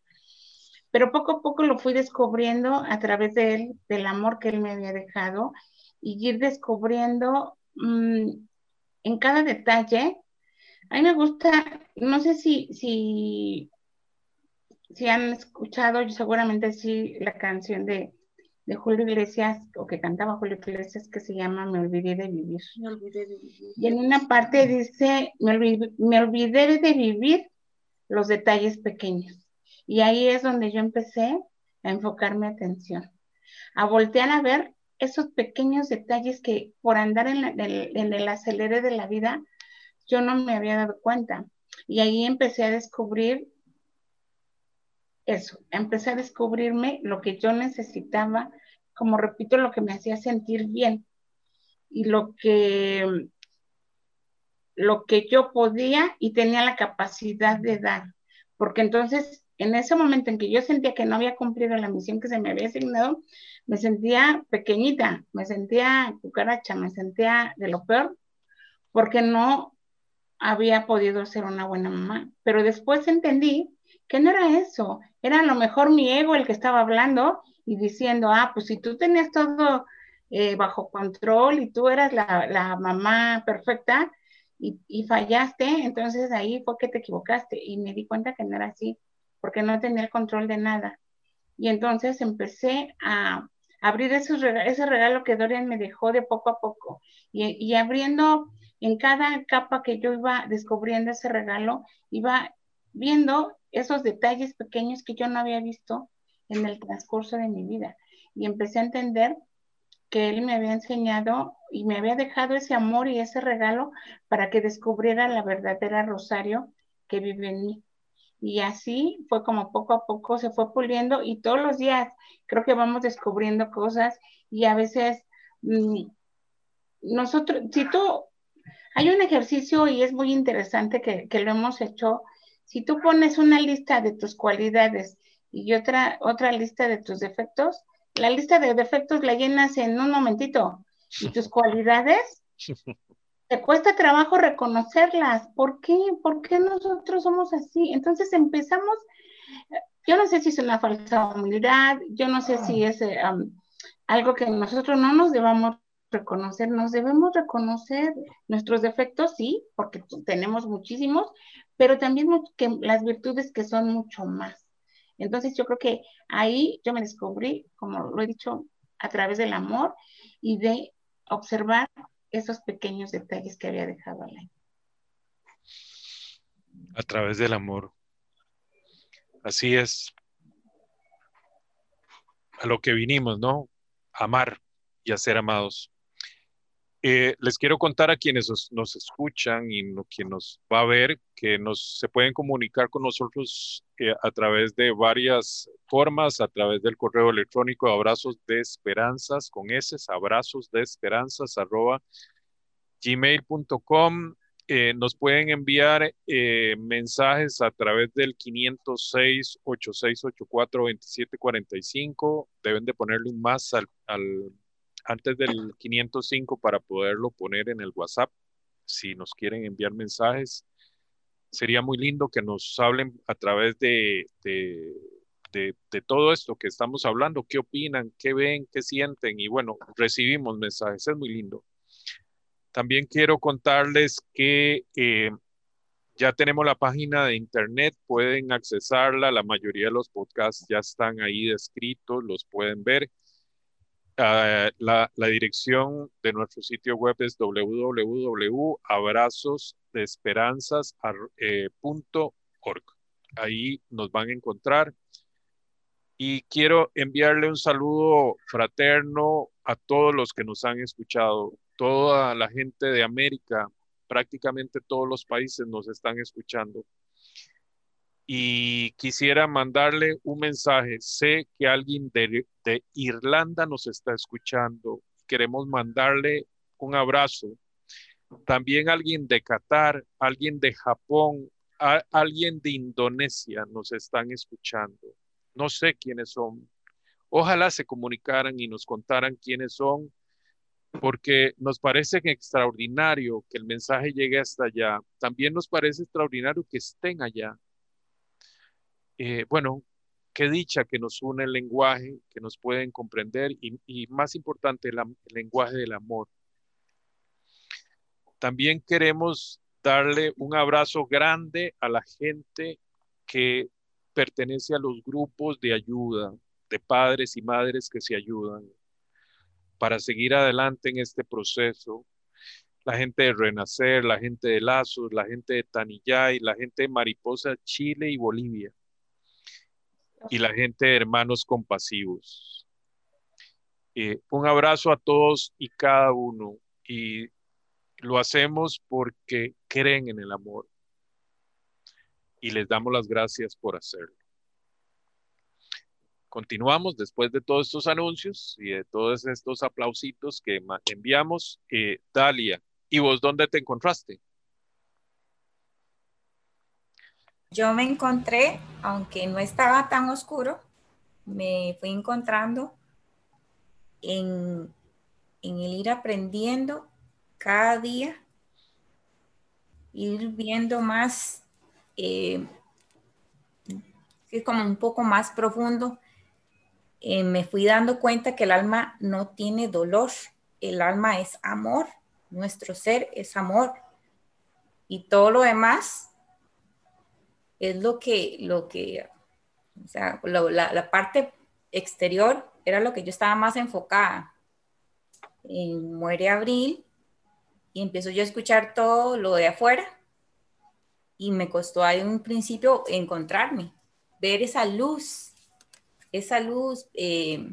pero poco a poco lo fui descubriendo a través de él, del amor que él me había dejado y ir descubriendo mm, en cada detalle. A mí me gusta, no sé si, si, si han escuchado, seguramente sí, la canción de, de Julio Iglesias, o que cantaba Julio Iglesias, que se llama Me olvidé de vivir. Me olvidé de vivir. Y en una parte dice, me olvidé, me olvidé de vivir los detalles pequeños. Y ahí es donde yo empecé a enfocar mi atención, a voltear a ver esos pequeños detalles que por andar en, en el acelere de la vida, yo no me había dado cuenta. Y ahí empecé a descubrir eso, empecé a descubrirme lo que yo necesitaba, como repito, lo que me hacía sentir bien y lo que lo que yo podía y tenía la capacidad de dar, porque entonces en ese momento en que yo sentía que no había cumplido la misión que se me había asignado, me sentía pequeñita, me sentía cucaracha, me sentía de lo peor, porque no había podido ser una buena mamá. Pero después entendí que no era eso, era a lo mejor mi ego el que estaba hablando y diciendo, ah, pues si tú tenías todo eh, bajo control y tú eras la, mamá perfecta y, y, fallaste, entonces ahí fue que te equivocaste y me di cuenta que no era así, porque no tenía el control de nada. Y entonces empecé a abrir esos ese regalo que Dorian me dejó de poco a poco y, y abriendo en cada capa que yo iba descubriendo ese regalo, iba viendo esos detalles pequeños que yo no había visto en el transcurso de mi vida. Y empecé a entender que él me había enseñado y me había dejado ese amor y ese regalo para que descubriera la verdadera Rosario que vive en mí. Y así fue como poco a poco se fue puliendo y todos los días creo que vamos descubriendo cosas y a veces mm, nosotros, si tú, hay un ejercicio y es muy interesante que, que lo hemos hecho si tú pones una lista de tus cualidades y otra, otra lista de tus defectos, la lista de defectos la llenas en un momentito y tus (laughs) cualidades te cuesta trabajo reconocerlas. ¿Por qué? ¿Por qué nosotros somos así? Entonces empezamos, yo no sé si es una falsa humildad, yo no sé si es eh, algo que nosotros no nos debamos reconocer, nos debemos reconocer nuestros defectos, sí, porque tenemos muchísimos, pero también las virtudes que son mucho más. Entonces yo creo que ahí yo me descubrí, como lo he dicho, a través del amor y de observar esos pequeños detalles que había dejado Alain. A través del amor. Así es. A lo que vinimos, ¿no? Amar y a ser amados. Eh, les quiero contar a quienes nos, escuchan y no, quien nos va a ver que nos, se pueden comunicar con nosotros eh, a través de varias formas, a través del correo electrónico abrazos de esperanzas con S, abrazos de esperanzas arroba gmail.com. Eh, nos pueden enviar mensajes a través del 506-8684-2745. Deben de ponerle un más al antes del 505 para poderlo poner en el WhatsApp. Si nos quieren enviar mensajes, sería muy lindo que nos hablen a través de, de, de, todo esto que estamos hablando, qué opinan, qué ven, qué sienten y bueno, recibimos mensajes, es muy lindo. También quiero contarles que eh, ya tenemos la página de internet, pueden accesarla, la mayoría de los podcasts ya están ahí descritos, los pueden ver. Ah, la, dirección de nuestro sitio web es www.abrazosdeesperanzas.org. Eh, Ahí nos van a encontrar. Y quiero enviarle un saludo fraterno a todos los que nos han escuchado, toda la gente de América, prácticamente todos los países nos están escuchando y quisiera mandarle un mensaje. Sé que alguien de, Irlanda nos está escuchando. Queremos mandarle un abrazo. También alguien de Qatar, alguien de Japón, alguien de Indonesia nos están escuchando. No sé quiénes son. Ojalá se comunicaran y nos contaran quiénes son, porque nos parece extraordinario que el mensaje llegue hasta allá. También nos parece extraordinario que estén allá. Eh, bueno, qué dicha que nos une el lenguaje, que nos pueden comprender y, más importante, el lenguaje del amor. También queremos darle un abrazo grande a la gente que pertenece a los grupos de ayuda, de padres y madres que se ayudan para seguir adelante en este proceso. La gente de Renacer, la gente de Lazos, la gente de Tanillay, la gente de Mariposa, Chile y Bolivia. Y la gente de Hermanos Compasivos. Eh, un abrazo a todos y cada uno. Y lo hacemos porque creen en el amor. Y les damos las gracias por hacerlo. Continuamos después de todos estos anuncios y de todos estos aplausitos que enviamos. Eh, Dalia, ¿y vos dónde te encontraste? Yo me encontré, aunque no estaba tan oscuro, me fui encontrando en, el ir aprendiendo cada día, ir viendo más, eh, como un poco más profundo eh, me fui dando cuenta que el alma no tiene dolor, el alma es amor, nuestro ser es amor. Y todo lo demás es lo que, lo que, o sea, la, la, parte exterior era lo que yo estaba más enfocada. muere abril y empiezo yo a escuchar todo lo de afuera y me costó ahí un principio encontrarme, ver esa luz esa luz eh,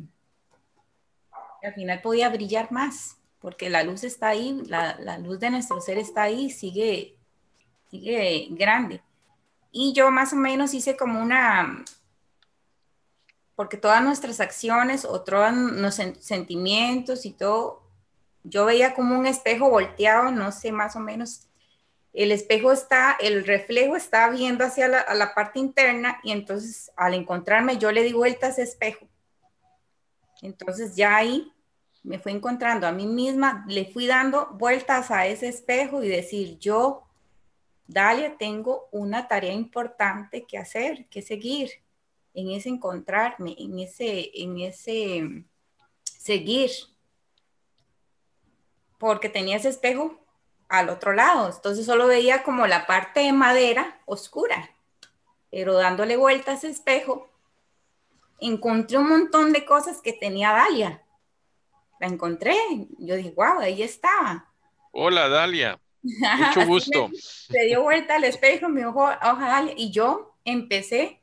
al final podía brillar más, porque la luz está ahí, la, luz de nuestro ser está ahí, sigue, sigue grande. Y yo más o menos hice como una, porque todas nuestras acciones o todos sentimientos y todo, yo veía como un espejo volteado, no sé, más o menos el espejo está, el reflejo está viendo hacia la, parte interna y entonces al encontrarme yo le di vuelta a ese espejo. Entonces ya ahí me fui encontrando a mí misma, le fui dando vueltas a ese espejo y decir, yo, Dalia, tengo una tarea importante que hacer, que seguir, en ese encontrarme, en ese, en ese seguir. Porque tenía ese espejo al otro lado. Entonces solo veía como la parte de madera oscura, pero dándole vuelta a ese espejo, encontré un montón de cosas que tenía Dalia. La encontré, yo dije, wow, ahí estaba. Hola Dalia, (laughs) mucho gusto. se dio vuelta al espejo, me dijo, Dalia, y yo empecé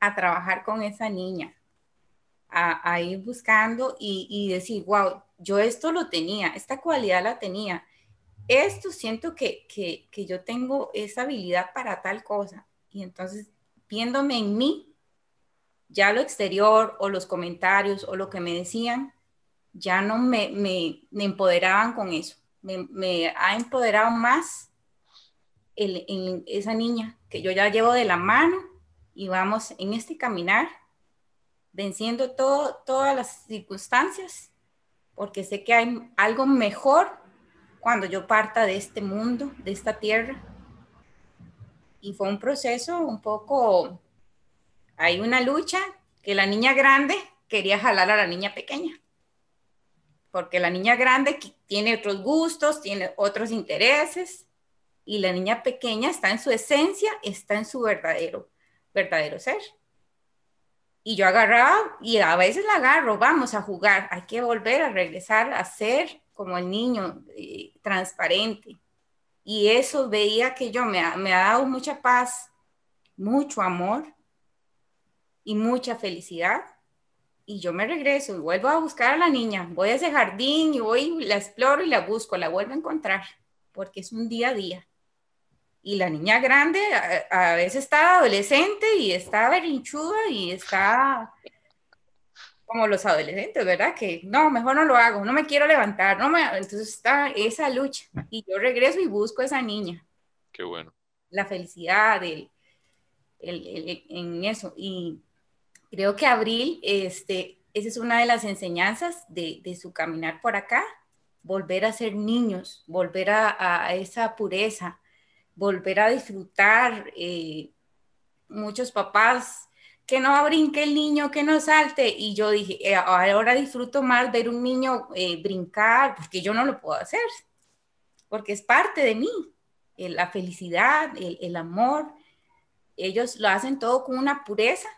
a trabajar con esa niña, a, ir buscando y, y decir, wow, yo esto lo tenía, esta cualidad la tenía esto siento que, yo tengo esa habilidad para tal cosa. Y entonces, viéndome en mí, ya lo exterior o los comentarios o lo que me decían, ya no me, me, empoderaban con eso. Me, ha empoderado más esa niña que yo ya llevo de la mano y vamos en este caminar, venciendo todo, todas las circunstancias, porque sé que hay algo mejor cuando yo parta de este mundo, de esta tierra. Y fue un proceso un poco, hay una lucha que la niña grande quería jalar a la niña pequeña, porque la niña grande tiene otros gustos, tiene otros intereses, y la niña pequeña está en su esencia, está en su verdadero, verdadero ser. Y yo agarraba, y a veces la agarro, vamos a jugar, hay que volver a regresar a ser como el niño, eh, transparente. Y eso veía que yo me ha, me ha dado mucha paz, mucho amor y mucha felicidad. Y yo me regreso y vuelvo a buscar a la niña. Voy a ese jardín y voy, la exploro y la busco, la vuelvo a encontrar, porque es un día a día. Y la niña grande a, a veces está adolescente y está berinchuda y está como los adolescentes, ¿verdad? Que no, mejor no lo hago, no me quiero levantar, no me... Entonces está esa lucha y yo regreso y busco a esa niña. Qué bueno. La felicidad, el, en eso. Y creo que Abril, este, esa es una de las enseñanzas de, de su caminar por acá, volver a ser niños, volver a, a esa pureza, volver a disfrutar. Eh, muchos papás que no brinque el niño, que no salte. Y yo dije, eh, ahora disfruto más ver un niño eh, brincar, porque yo no lo puedo hacer, porque es parte de mí, la felicidad, el, amor. Ellos lo hacen todo con una pureza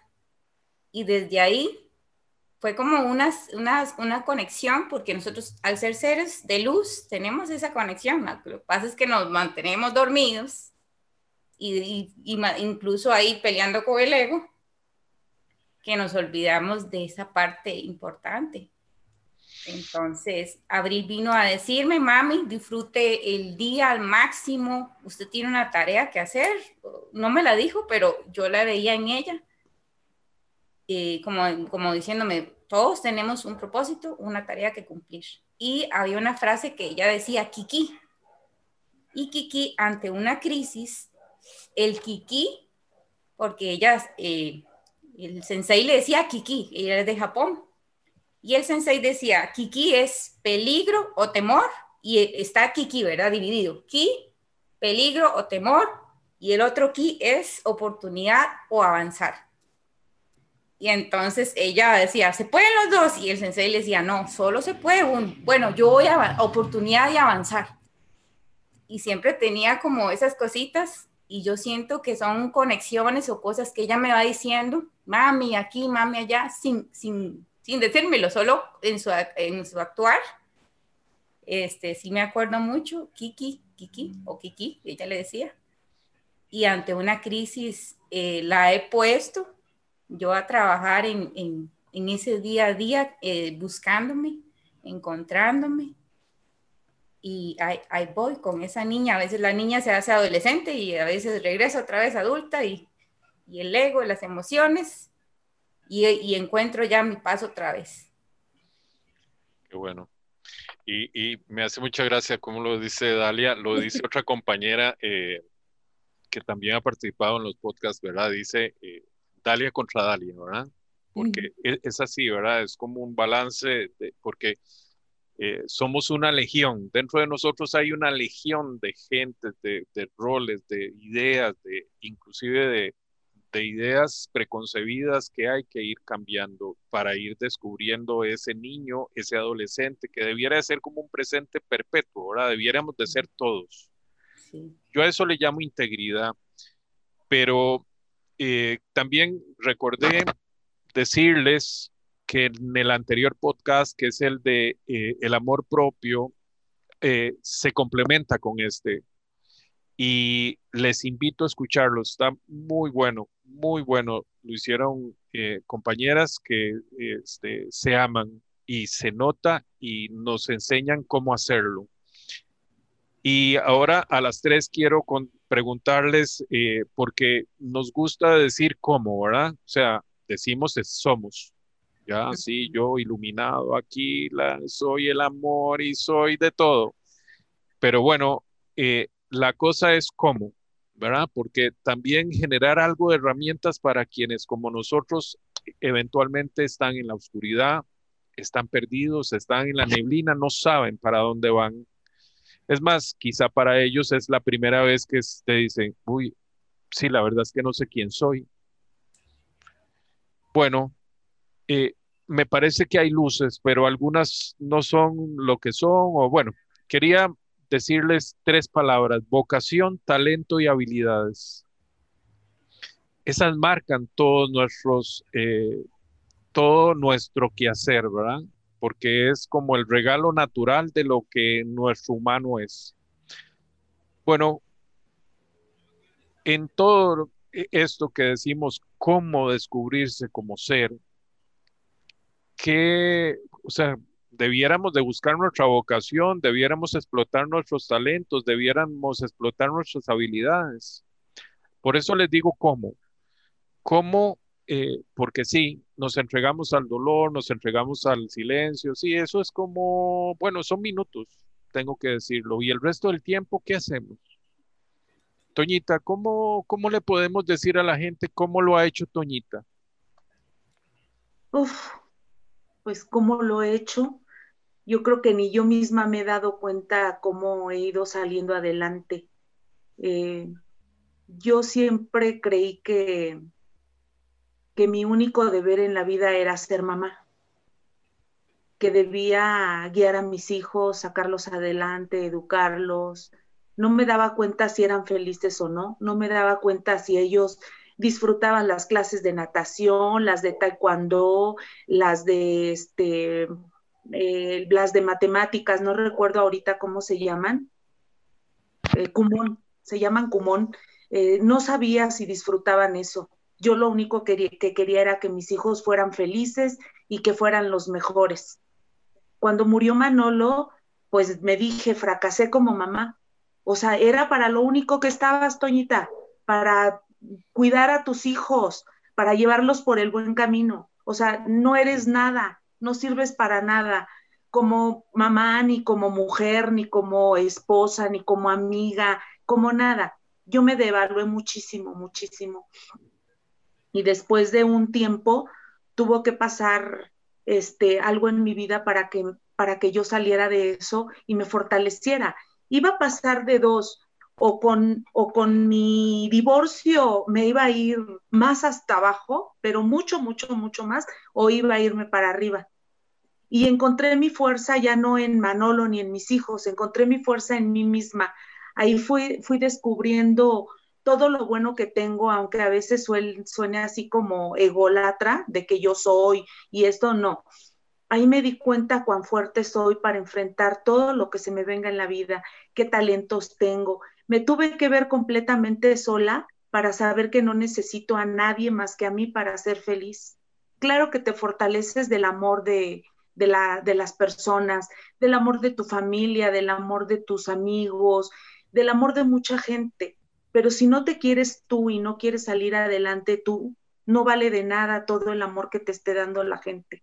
y desde ahí fue como una, una conexión, porque nosotros al ser seres de luz tenemos esa conexión. Lo que pasa es que nos mantenemos dormidos y, y incluso ahí peleando con el ego que nos olvidamos de esa parte importante. Entonces, Abril vino a decirme, mami, disfrute el día al máximo, usted tiene una tarea que hacer. No me la dijo, pero yo la veía en ella, como, como diciéndome, todos tenemos un propósito, una tarea que cumplir. Y había una frase que ella decía, Kiki. Y Kiki, ante una crisis, el Kiki, porque ella... Eh, el sensei le decía Kiki, ella es de Japón. Y el sensei decía, Kiki es peligro o temor, y está Kiki, ¿verdad? Dividido. Ki, peligro o temor, y el otro Ki es oportunidad o avanzar. Y entonces ella decía, ¿se pueden los dos? Y el sensei le decía, no, solo se puede uno. Bueno, yo voy a oportunidad de avanzar. Y siempre tenía como esas cositas y yo siento que son conexiones o cosas que ella me va diciendo, mami aquí, mami allá, sin, sin, sin decírmelo, solo en su, en su actuar. Este, sí me acuerdo mucho, Kiki, Kiki o Kiki, ella le decía. Y ante una crisis eh, la he puesto yo a trabajar en, en, en ese día a día, eh, buscándome, encontrándome, y ahí, voy con esa niña. A veces la niña se hace adolescente y a veces regresa otra vez adulta y, y el ego, las emociones y, y, encuentro ya mi paso otra vez. Qué bueno. Y, y, me hace mucha gracia como lo dice Dalia, lo dice (laughs) otra compañera eh, que también ha participado en los podcasts, ¿verdad? Dice eh, Dalia contra Dalia, ¿verdad? Porque es, es, así, ¿verdad? Es como un balance, de, porque eh, somos una legión. Dentro de nosotros hay una legión de gente, de, roles, de ideas, de inclusive de, de, ideas preconcebidas que hay que ir cambiando para ir descubriendo ese niño, ese adolescente, que debiera de ser como un presente perpetuo, ¿verdad? Debiéramos de ser todos. Yo a eso le llamo integridad, pero eh, también recordé decirles que en el anterior podcast, que es el de eh, el amor propio, eh, se complementa con este. Y les invito a escucharlo, está muy bueno, muy bueno. Lo hicieron eh, compañeras que este, se aman y se nota y nos enseñan cómo hacerlo. Y ahora a las tres quiero preguntarles, porque nos gusta decir cómo, ¿verdad? O sea, decimos somos, ya, sí, yo iluminado aquí, la, soy el amor y soy de todo. Pero bueno, eh, la cosa es cómo, ¿verdad? Porque también generar algo de herramientas para quienes como nosotros eventualmente están en la oscuridad, están perdidos, están en la neblina, no saben para dónde van. Es más, quizá para ellos es la primera vez que te dicen, uy, sí, la verdad es que no sé quién soy. Bueno, eh, me parece que hay luces, pero algunas no son lo que son, o bueno, quería decirles tres palabras, vocación, talento y habilidades. Esas marcan todos nuestros, eh, todo nuestro quehacer, ¿verdad? Porque es como el regalo natural de lo que nuestro humano es. Bueno, en todo esto que decimos, cómo descubrirse como ser, que, o sea, debiéramos de buscar nuestra vocación, debiéramos explotar nuestros talentos, debiéramos explotar nuestras habilidades. Por eso les digo cómo. Cómo, eh, porque sí, nos entregamos al dolor, nos entregamos al silencio, sí, eso es como, bueno, son minutos, tengo que decirlo. Y el resto del tiempo, ¿qué hacemos? Toñita, ¿cómo, cómo le podemos decir a la gente cómo lo ha hecho Toñita? Uf, pues cómo lo he hecho. Yo creo que ni yo misma me he dado cuenta cómo he ido saliendo adelante. Eh, yo siempre creí que, que mi único deber en la vida era ser mamá, que debía guiar a mis hijos, sacarlos adelante, educarlos. No me daba cuenta si eran felices o no, no me daba cuenta si ellos disfrutaban las clases de natación, las de taekwondo, las de este, eh, las de matemáticas, no recuerdo ahorita cómo se llaman, eh, se llaman Kumon. Eh, no sabía si disfrutaban eso. Yo lo único que, que quería era que mis hijos fueran felices y que fueran los mejores. Cuando murió Manolo, pues me dije, fracasé como mamá. O sea, era para lo único que estabas, Toñita, para cuidar a tus hijos, para llevarlos por el buen camino. O sea, no eres nada, no sirves para nada como mamá, ni como mujer, ni como esposa, ni como amiga, como nada. Yo me devalué muchísimo, muchísimo. Y después de un tiempo tuvo que pasar este algo en mi vida para que para que yo saliera de eso y me fortaleciera. Iba a pasar de dos, o con, o con mi divorcio me iba a ir más hasta abajo, pero mucho, mucho, mucho más, o iba a irme para arriba. Y encontré mi fuerza ya no en Manolo ni en mis hijos, encontré mi fuerza en mí misma. Ahí fui, fui descubriendo todo lo bueno que tengo, aunque a veces suene así como ególatra, de que yo soy y esto no. Ahí me di cuenta cuán fuerte soy para enfrentar todo lo que se me venga en la vida, qué talentos tengo, me tuve que ver completamente sola para saber que no necesito a nadie más que a mí para ser feliz. Claro que te fortaleces del amor de, de las personas, del amor de tu familia, del amor de tus amigos, del amor de mucha gente. Pero si no te quieres tú y no quieres salir adelante tú, no vale de nada todo el amor que te esté dando la gente.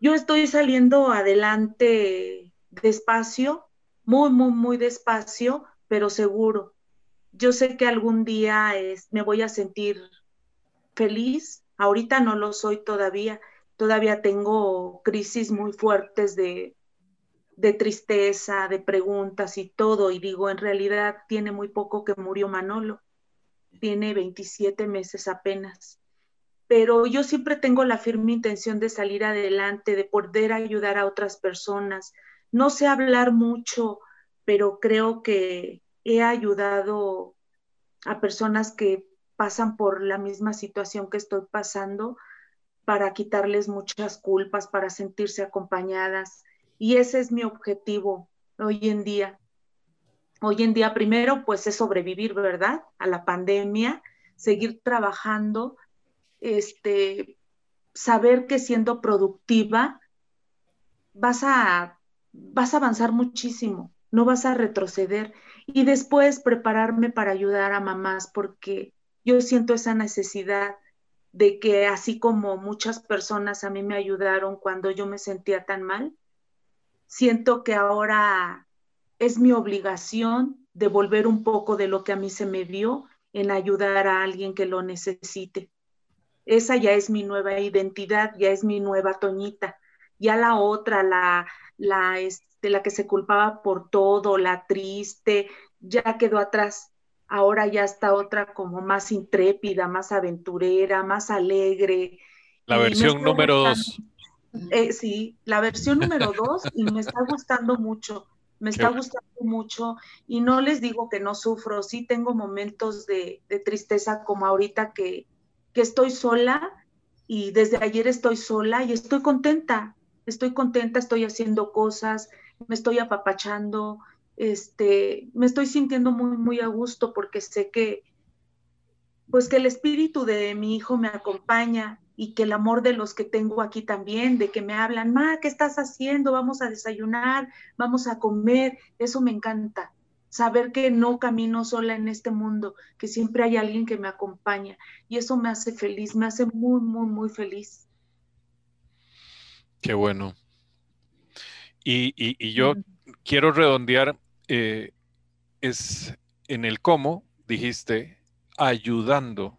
Yo estoy saliendo adelante despacio, muy, muy, muy despacio, pero seguro. Yo sé que algún día me voy a sentir feliz. Ahorita no lo soy todavía. Todavía tengo crisis muy fuertes de, de tristeza, de preguntas y todo. Y digo, en realidad tiene muy poco que murió Manolo. Tiene 27 meses apenas. Pero yo siempre tengo la firme intención de salir adelante, de poder ayudar a otras personas. No sé hablar mucho, pero creo que he ayudado a personas que pasan por la misma situación que estoy pasando para quitarles muchas culpas, para sentirse acompañadas. Y ese es mi objetivo hoy en día. Hoy en día, primero, pues es sobrevivir, ¿verdad? A la pandemia, seguir trabajando, este, saber que siendo productiva vas a, vas a avanzar muchísimo no vas a retroceder. Y después prepararme para ayudar a mamás, porque yo siento esa necesidad de que así como muchas personas a mí me ayudaron cuando yo me sentía tan mal, siento que ahora es mi obligación devolver un poco de lo que a mí se me dio en ayudar a alguien que lo necesite. Esa ya es mi nueva identidad, ya es mi nueva Toñita. Ya la otra, la, la, de la que se culpaba por todo, la triste, ya quedó atrás. Ahora ya está otra como más intrépida, más aventurera, más alegre. La versión número dos. Eh, sí, la versión número dos y me está gustando mucho, me está gustando mucho y no les digo que no sufro, sí tengo momentos de, tristeza como ahorita que, que estoy sola y desde ayer estoy sola y estoy contenta, estoy contenta, estoy haciendo cosas, me estoy apapachando, este, me estoy sintiendo muy, muy a gusto porque sé que, pues que el espíritu de mi hijo me acompaña y que el amor de los que tengo aquí también, de que me hablan, ma, ¿qué estás haciendo? Vamos a desayunar, vamos a comer, eso me encanta. Saber que no camino sola en este mundo, que siempre hay alguien que me acompaña. Y eso me hace feliz, me hace muy, muy, muy feliz. Qué bueno. Y, yo quiero redondear, eh, es en el cómo, dijiste, ayudando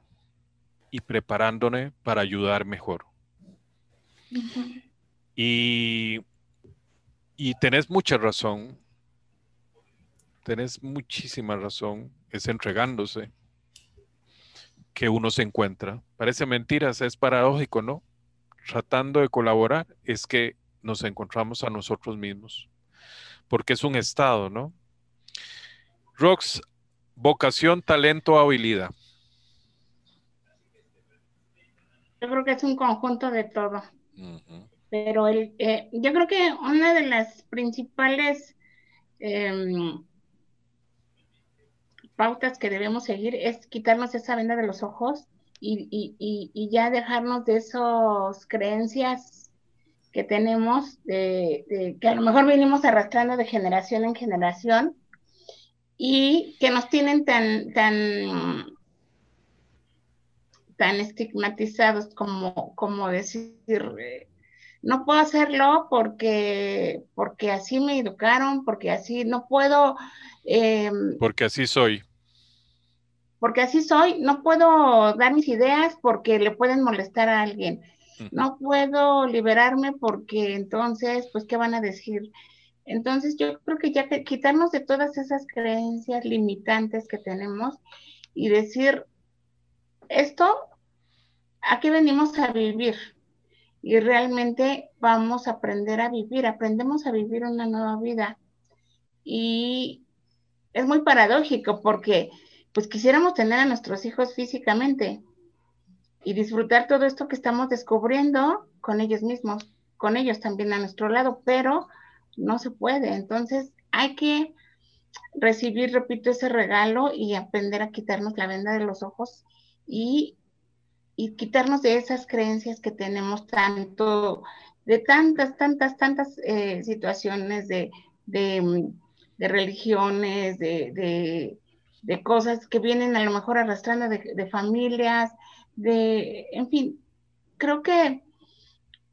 y preparándome para ayudar mejor. y, y tenés mucha razón, tenés muchísima razón, es entregándose. que uno se encuentra. Parece mentiras, es paradójico, ¿no? Tratando de colaborar es que nos encontramos a nosotros mismos, porque es un estado, ¿no? Rox, vocación, talento, habilidad. Yo creo que es un conjunto de todo. Pero el, eh, yo creo que una de las principales em, pautas que debemos seguir es quitarnos esa venda de los ojos y, ya dejarnos de esas creencias que tenemos, de, que a lo mejor venimos arrastrando de generación en generación y que nos tienen tan, tan, tan estigmatizados como, como decir, eh, no puedo hacerlo porque, porque así me educaron, porque así no puedo. Em, porque así soy. Porque así soy, no puedo dar mis ideas porque le pueden molestar a alguien. No puedo liberarme porque entonces, pues, ¿qué van a decir? Entonces, yo creo que ya que quitarnos de todas esas creencias limitantes que tenemos y decir, esto, ¿a qué venimos a vivir? y realmente vamos a aprender a vivir, aprendemos a vivir una nueva vida. Y es muy paradójico porque pues quisiéramos tener a nuestros hijos físicamente y disfrutar todo esto que estamos descubriendo con ellos mismos, con ellos también a nuestro lado, pero no se puede. Entonces hay que recibir, repito, ese regalo y aprender a quitarnos la venda de los ojos y y quitarnos de esas creencias que tenemos tanto, de tantas, tantas, tantas eh, situaciones de, de, mm, religiones, de, de, cosas que vienen a lo mejor arrastrando de, familias, de, en fin, creo que,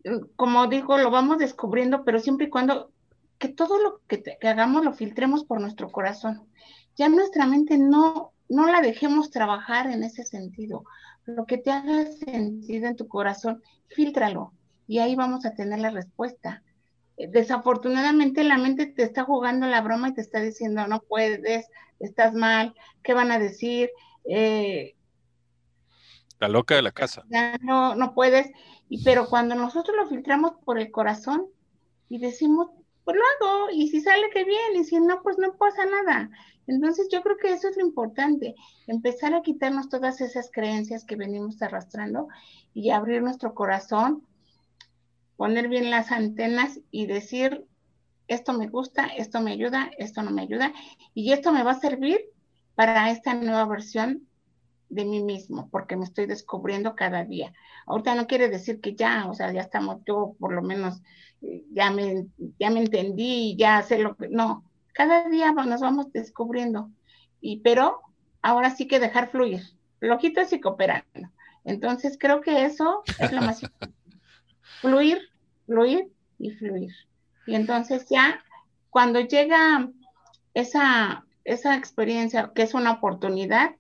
mm, como digo, lo vamos descubriendo, pero siempre y cuando que todo lo que hagamos lo filtremos por nuestro corazón. Ya nuestra mente no, no la dejemos trabajar en ese sentido lo que te haga sentido en tu corazón, filtralo y ahí vamos a tener la respuesta. Eh, desafortunadamente la mente te está jugando la broma y te está diciendo no puedes, estás mal, ¿qué van a decir? Eh, la loca de la casa. no, no puedes. Y, pero cuando nosotros lo filtramos por el corazón y decimos, pues lo hago, y si sale que bien, y si no, pues no pasa nada. Entonces yo creo que eso es lo importante, empezar a quitarnos todas esas creencias que venimos arrastrando y abrir nuestro corazón, poner bien las antenas y decir, esto me gusta, esto me ayuda, esto no me ayuda, y esto me va a servir para esta nueva versión de mí mismo, porque me estoy descubriendo cada día. Ahorita no quiere decir que ya, o sea, ya estamos, yo por lo menos eh, ya me, ya me entendí, ya sé lo que, no, cada día nos vamos descubriendo, y pero ahora sí que dejar fluir, flojitos y cooperando. Entonces creo que eso es lo más importante. (laughs) Fluir, fluir y fluir. Y entonces ya cuando llega esa, esa experiencia, que es una oportunidad,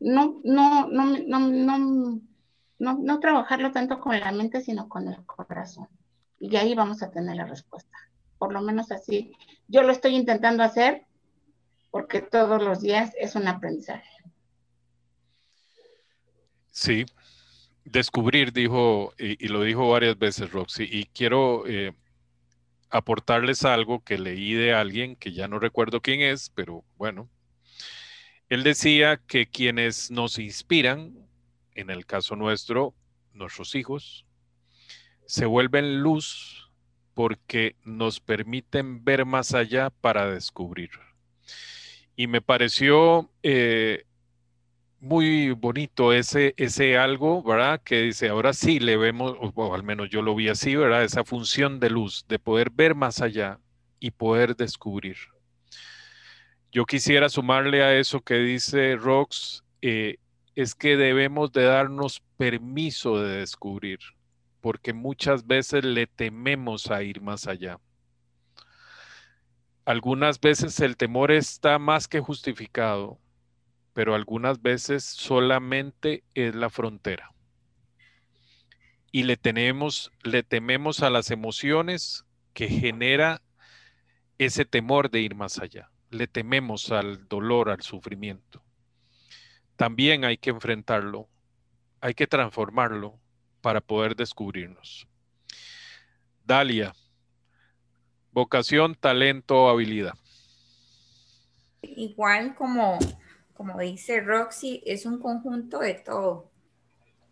no, no, no, no, no, no, no trabajarlo tanto con la mente, sino con el corazón. Y ahí vamos a tener la respuesta por lo menos así. Yo lo estoy intentando hacer porque todos los días es un aprendizaje. Sí, descubrir, dijo, y, lo dijo varias veces Roxy, y quiero eh, aportarles algo que leí de alguien que ya no recuerdo quién es, pero bueno, él decía que quienes nos inspiran, en el caso nuestro, nuestros hijos, se vuelven luz porque nos permiten ver más allá para descubrir. Y me pareció eh, muy bonito ese, ese algo, ¿verdad? Que dice, ahora sí le vemos, o, al menos yo lo vi así, ¿verdad? Esa función de luz, de poder ver más allá y poder descubrir. Yo quisiera sumarle a eso que dice Rox, eh, es que debemos de darnos permiso de descubrir porque muchas veces le tememos a ir más allá. Algunas veces el temor está más que justificado, pero algunas veces solamente es la frontera. Y le tenemos, le tememos a las emociones que genera ese temor de ir más allá. Le tememos al dolor, al sufrimiento. también hay que enfrentarlo, hay que transformarlo para poder descubrirnos. Dalia, vocación, talento, habilidad. Igual como, como dice Roxy, es un conjunto de todo,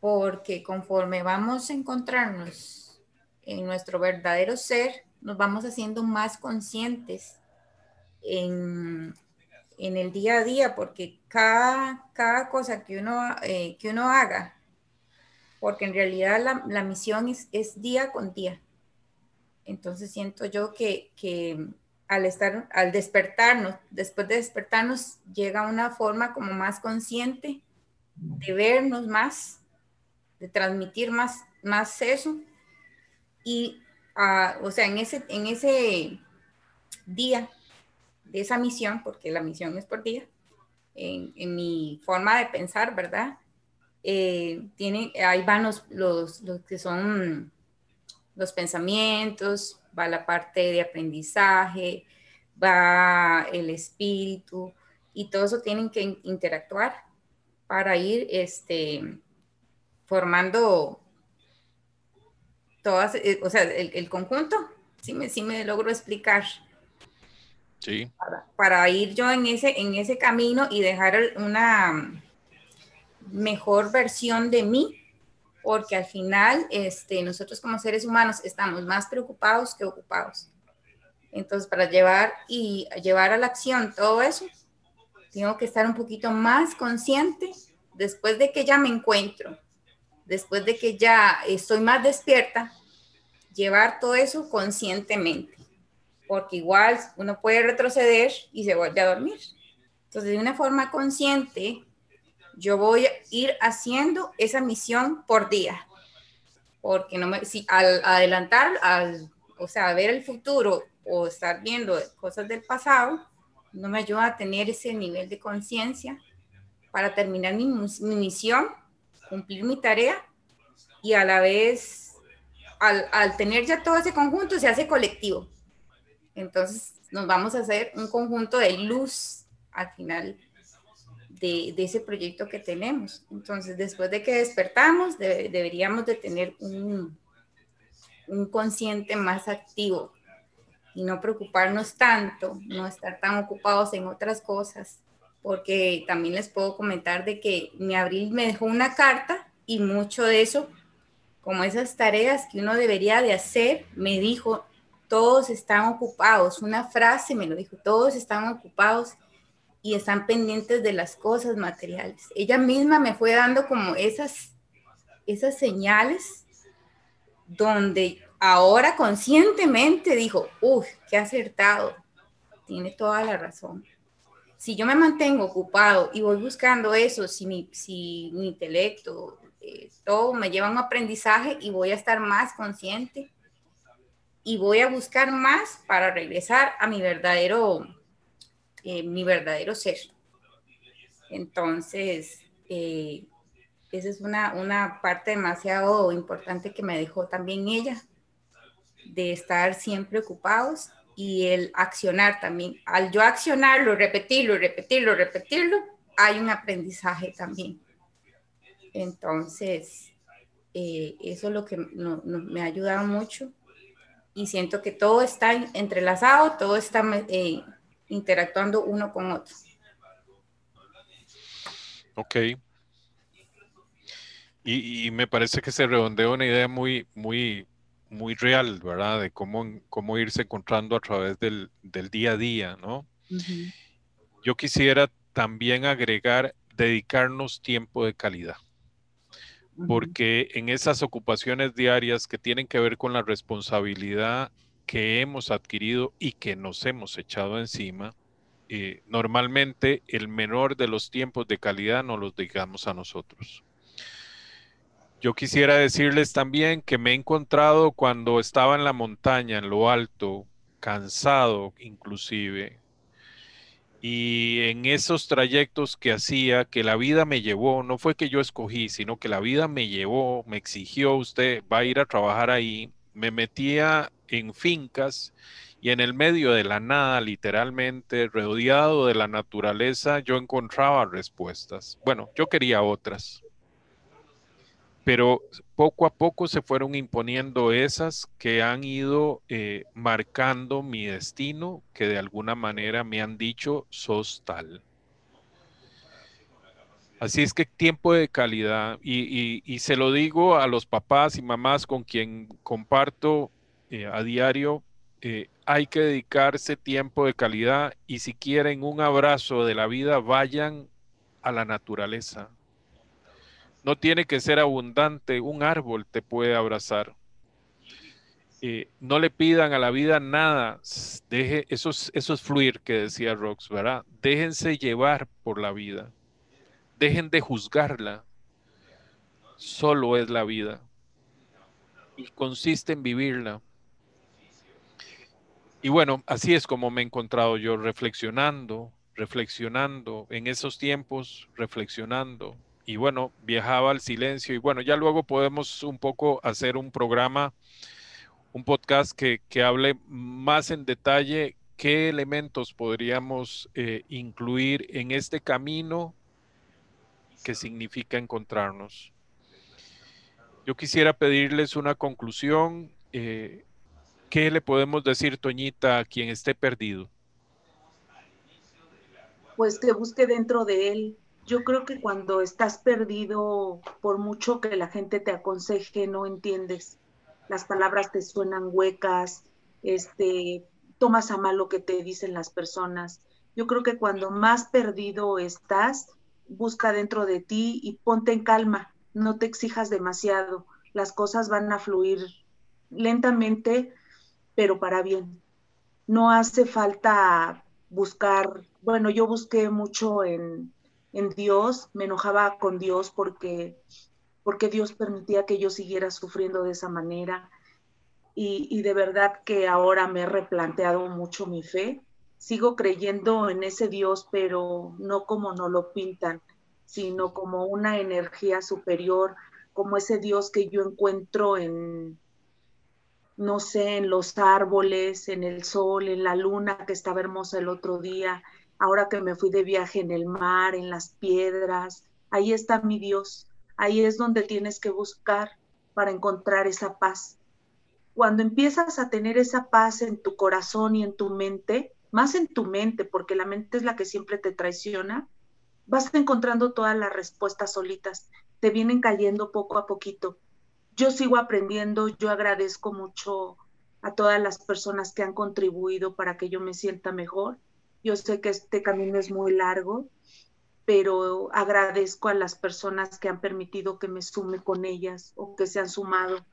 porque conforme vamos a encontrarnos en nuestro verdadero ser, nos vamos haciendo más conscientes en, el día a día, porque cada, cada cosa que uno, eh, que uno haga, porque en realidad la, misión es, es, día con día. Entonces siento yo que, que al estar, al despertarnos, después de despertarnos, llega una forma como más consciente de vernos más, de transmitir más, más eso. Y, ah, o sea, en ese, en ese día de esa misión, porque la misión es por día, en, en mi forma de pensar, ¿verdad? Eh, tiene, ahí van los, los, los que son los pensamientos, va la parte de aprendizaje, va el espíritu y todo eso tienen que interactuar para ir este, formando todas, eh, o sea, el, conjunto, sí me, sí me logro explicar. Sí. Para, para, ir yo en ese, en ese camino y dejar una mejor versión de mí porque al final este, nosotros como seres humanos estamos más preocupados que ocupados. Entonces, para llevar y llevar a la acción todo eso, tengo que estar un poquito más consciente después de que ya me encuentro, después de que ya estoy más despierta, llevar todo eso conscientemente, porque igual uno puede retroceder y se vuelve a dormir. Entonces, de una forma consciente, yo voy a ir haciendo esa misión por día. Porque no me, si al adelantar, al, o sea, ver el futuro o estar viendo cosas del pasado, no me ayuda a tener ese nivel de conciencia para terminar mi, mi, misión, cumplir mi tarea y a la vez, al, al tener ya todo ese conjunto, se hace colectivo. Entonces nos vamos a hacer un conjunto de luz al final de, ese proyecto que tenemos. Entonces, después de que despertamos, deberíamos de tener un, un consciente más activo y no preocuparnos tanto, no estar tan ocupados en otras cosas, porque también les puedo comentar de que mi abril me dejó una carta y mucho de eso, como esas tareas que uno debería de hacer, me dijo, todos están ocupados, una frase me lo dijo, todos están ocupados y están pendientes de las cosas materiales. Ella misma me fue dando como esas, esas señales donde ahora conscientemente dijo, uff, qué acertado, tiene toda la razón. Si yo me mantengo ocupado y voy buscando eso, si mi, si mi intelecto, eh, todo me lleva a un aprendizaje y voy a estar más consciente y voy a buscar más para regresar a mi verdadero eh, mi verdadero ser. Entonces, eh, esa es una, una parte demasiado importante que me dejó también ella, de estar siempre ocupados y el accionar también. Al yo accionarlo, repetirlo, repetirlo, repetirlo, hay un aprendizaje también. Entonces, eh, eso es lo que me ha ayudado mucho y siento que todo está entrelazado, todo está interactuando uno con otro. Ok. Y, me parece que se redondea una idea muy, muy, muy real, ¿verdad? De cómo, cómo irse encontrando a través del, día a día, ¿no? Yo quisiera también agregar dedicarnos tiempo de calidad, porque en esas ocupaciones diarias que tienen que ver con la responsabilidad que hemos adquirido y que nos hemos echado encima, eh, normalmente el menor de los tiempos de calidad nos los digamos a nosotros. Yo quisiera decirles también que me he encontrado cuando estaba en la montaña, en lo alto, cansado inclusive, y en esos trayectos que hacía, que la vida me llevó, no fue que yo escogí, sino que la vida me llevó, me exigió, usted va a ir a trabajar ahí, me metía en fincas y en el medio de la nada, literalmente, rodeado de la naturaleza, yo encontraba respuestas. Bueno, yo quería otras. Pero poco a poco se fueron imponiendo esas que han ido eh, marcando mi destino, que de alguna manera me han dicho, sos tal. Así es que tiempo de calidad, y, se lo digo a los papás y mamás con quien comparto eh, a diario, eh, hay que dedicarse tiempo de calidad y si quieren un abrazo de la vida, vayan a la naturaleza. No tiene que ser abundante, un árbol te puede abrazar. Eh, no le pidan a la vida nada, deje, eso, eso es fluir que decía Rox, ¿verdad? Déjense llevar por la vida, dejen de juzgarla, solo es la vida y consiste en vivirla. Y bueno, así es como me he encontrado yo reflexionando, reflexionando en esos tiempos, reflexionando. Y bueno, viajaba al silencio y bueno, ya luego podemos un poco hacer un programa, un podcast que, hable más en detalle qué elementos podríamos eh, incluir en este camino que significa encontrarnos. Yo quisiera pedirles una conclusión. Eh, ¿Qué le podemos decir, Toñita, a quien esté perdido? Pues que busque dentro de él. Yo creo que cuando estás perdido, por mucho que la gente te aconseje, no entiendes. Las palabras te suenan huecas, este, tomas a mal lo que te dicen las personas. Yo creo que cuando más perdido estás, busca dentro de ti y ponte en calma, no te exijas demasiado. Las cosas van a fluir lentamente, pero para bien. No hace falta buscar, bueno, yo busqué mucho en, Dios, me enojaba con Dios porque, porque Dios permitía que yo siguiera sufriendo de esa manera. Y, y, de verdad que ahora me he replanteado mucho mi fe. Sigo creyendo en ese Dios, pero no como no lo pintan, sino como una energía superior, como ese Dios que yo encuentro en, no sé, en los árboles, en el sol, en la luna que estaba hermosa el otro día, ahora que me fui de viaje en el mar, en las piedras, ahí está mi Dios, ahí es donde tienes que buscar para encontrar esa paz. Cuando empiezas a tener esa paz en tu corazón y en tu mente, más en tu mente, porque la mente es la que siempre te traiciona, vas encontrando todas las respuestas solitas, te vienen cayendo poco a poquito yo sigo aprendiendo, yo agradezco mucho a todas las personas que han contribuido para que yo me sienta mejor. Yo sé que este camino es muy largo, pero agradezco a las personas que han permitido que me sume con ellas o que se han sumado.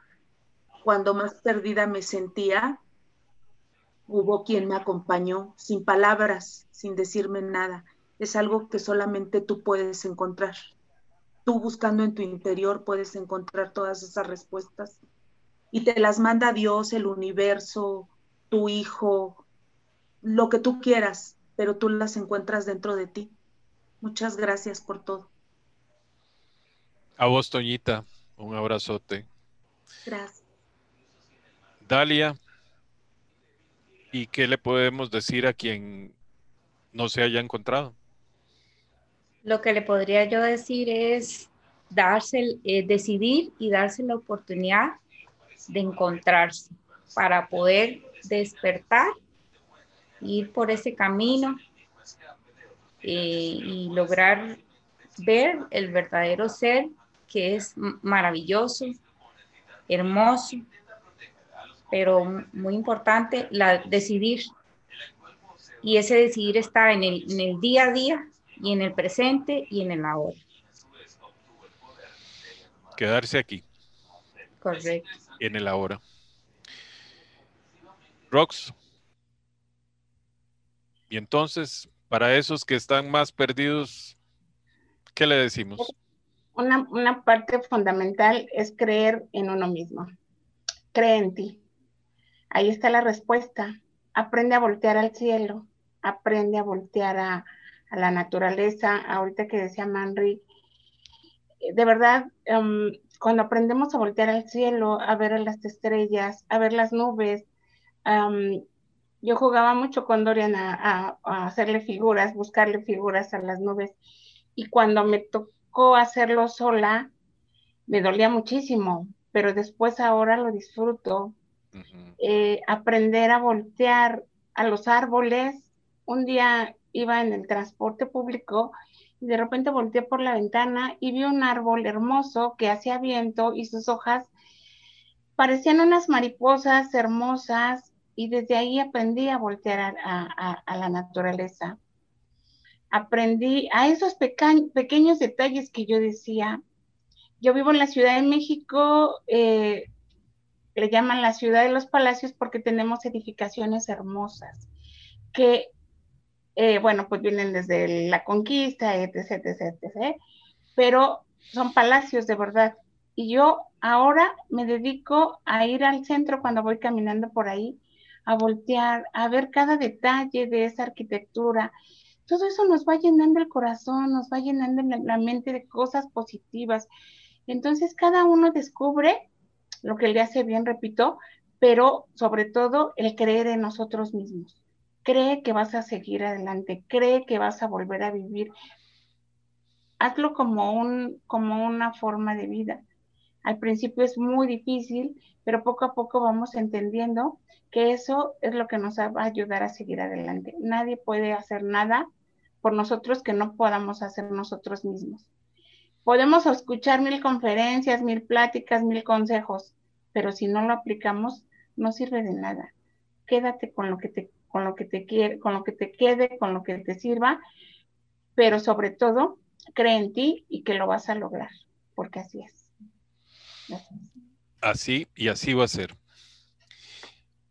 Cuando más perdida me sentía, hubo quien me acompañó sin palabras, sin decirme nada. Es algo que solamente tú puedes encontrar tú buscando en tu interior puedes encontrar todas esas respuestas y te las manda Dios, el universo, tu hijo, lo que tú quieras, pero tú las encuentras dentro de ti. Muchas gracias por todo. A vos, Toñita, un abrazote. Gracias. Dalia, ¿y qué le podemos decir a quien no se haya encontrado? Lo que le podría yo decir es darse, eh, decidir y darse la oportunidad de encontrarse para poder despertar, ir por ese camino eh, y lograr ver el verdadero ser que es maravilloso, hermoso, pero muy importante, la, decidir. Y ese decidir está en el, en el día a día y en el presente y en el ahora. Quedarse aquí. Correcto. En el ahora. Rox. Y entonces, para esos que están más perdidos, ¿qué le decimos? Una, una parte fundamental es creer en uno mismo. Cree en ti. Ahí está la respuesta. Aprende a voltear al cielo, aprende a voltear a, a la naturaleza, ahorita que decía Manri, eh, de verdad, em, cuando aprendemos a voltear al cielo, a ver las estrellas, a ver las nubes, yo jugaba mucho con Dorian a, hacerle figuras, buscarle figuras a las nubes. Y cuando me tocó hacerlo sola, me dolía muchísimo, pero después ahora lo disfruto. Eh, aprender a voltear a los árboles. Un día iba en el transporte público y de repente volteé por la ventana y vi un árbol hermoso que hacía viento y sus hojas parecían unas mariposas hermosas y desde ahí aprendí a voltear a, la naturaleza. Aprendí a esos pequeños detalles que yo decía. Yo vivo en la Ciudad de México, eh, le llaman la Ciudad de los Palacios porque tenemos edificaciones hermosas que eh, bueno, pues vienen desde la conquista, etc, etc, etc, pero son palacios de verdad. Y yo ahora me dedico a ir al centro cuando voy caminando por ahí, a voltear, a ver cada detalle de esa arquitectura. Todo eso nos va llenando el corazón, nos va llenando la mente de cosas positivas. Entonces cada uno descubre lo que le hace bien, repito, pero sobre todo el creer en nosotros mismos cree que vas a seguir adelante, cree que vas a volver a vivir. Hazlo como, un, como una forma de vida. Al principio es muy difícil, pero poco a poco vamos entendiendo que eso es lo que nos va a ayudar a seguir adelante. Nadie puede hacer nada por nosotros que no podamos hacer nosotros mismos. Podemos escuchar mil conferencias, mil pláticas, mil consejos, pero si no lo aplicamos, no sirve de nada. Quédate con lo que te con lo que te quiere, con lo que te quede, con lo que te sirva, pero sobre todo cree en ti y que lo vas a lograr, porque así es. Así y así va a ser.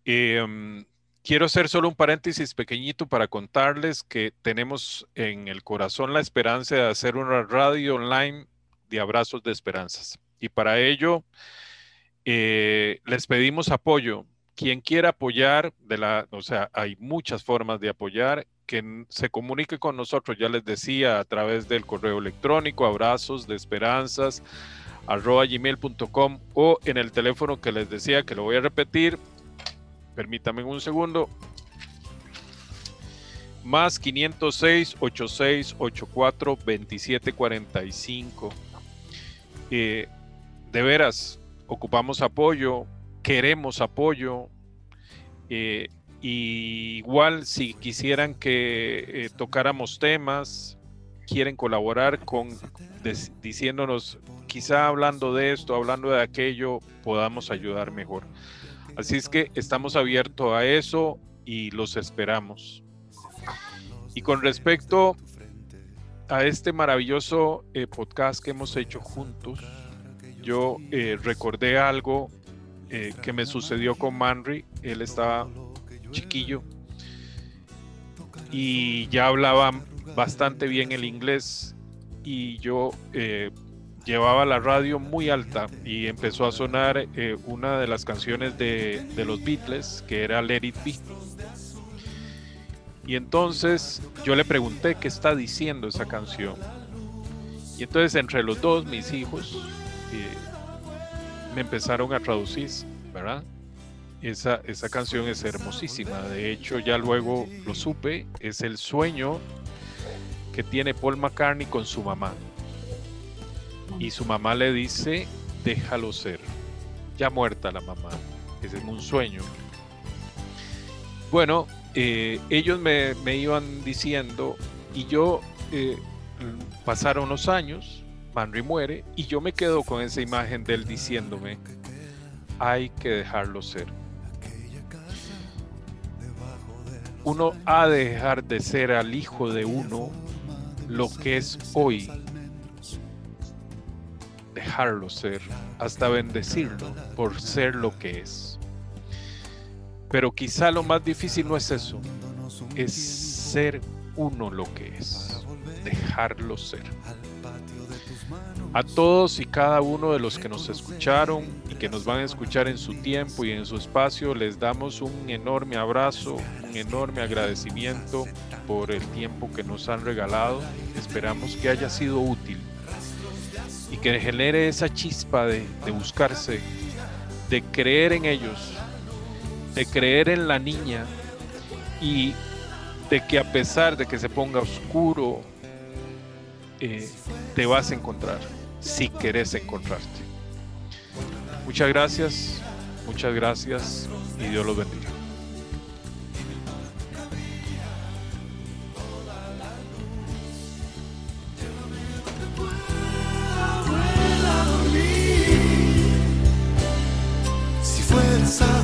Em, quiero hacer solo un paréntesis pequeñito para contarles que tenemos en el corazón la esperanza de hacer una radio online de abrazos de esperanzas. Y para ello eh, les pedimos apoyo quien quiera apoyar, de la, o sea, hay muchas formas de apoyar, que se comunique con nosotros, ya les decía, a través del correo electrónico, abrazos de esperanzas, arroba o en el teléfono que les decía, que lo voy a repetir, permítame un segundo, más 506 86 84 27 45. de veras, ocupamos apoyo, queremos apoyo. Eh, igual si quisieran que eh, tocáramos temas, quieren colaborar con diciéndonos, quizá hablando de esto, hablando de aquello, podamos ayudar mejor. Así es que estamos abiertos a eso y los esperamos. Y con respecto a este maravilloso eh, podcast que hemos hecho juntos, yo recordé algo eh, que me sucedió con Manry. Él estaba chiquillo y ya hablaba bastante bien el inglés y yo eh, llevaba la radio muy alta y empezó a sonar eh, una de las canciones de, de, los Beatles que era Let It Be. Y entonces yo le pregunté qué está diciendo esa canción. Y entonces entre los dos, mis hijos, me empezaron a traducir, ¿verdad? Esa, esa canción es hermosísima. De hecho, ya luego lo supe. Es el sueño que tiene Paul McCartney con su mamá. Y su mamá le dice, déjalo ser. Ya muerta la mamá. Ese es un sueño. Bueno, eh, ellos me, iban diciendo y yo eh, pasaron los años Manry muere y yo me quedo con esa imagen de él diciéndome, hay que dejarlo ser. Uno ha de dejar de ser al hijo de uno lo que es hoy. Dejarlo ser, hasta bendecirlo por ser lo que es. Pero quizá lo más difícil no es eso, es ser uno lo que es, dejarlo ser. A todos y cada uno de los que nos escucharon y que nos van a escuchar en su tiempo y en su espacio, les damos un enorme abrazo, un enorme agradecimiento por el tiempo que nos han regalado. Esperamos que haya sido útil y que genere esa chispa de, buscarse, de creer en ellos, de creer en la niña y de que a pesar de que se ponga oscuro, eh, te vas a encontrar si querés encontrarte. Muchas gracias, muchas gracias y Dios los bendiga. Si fueras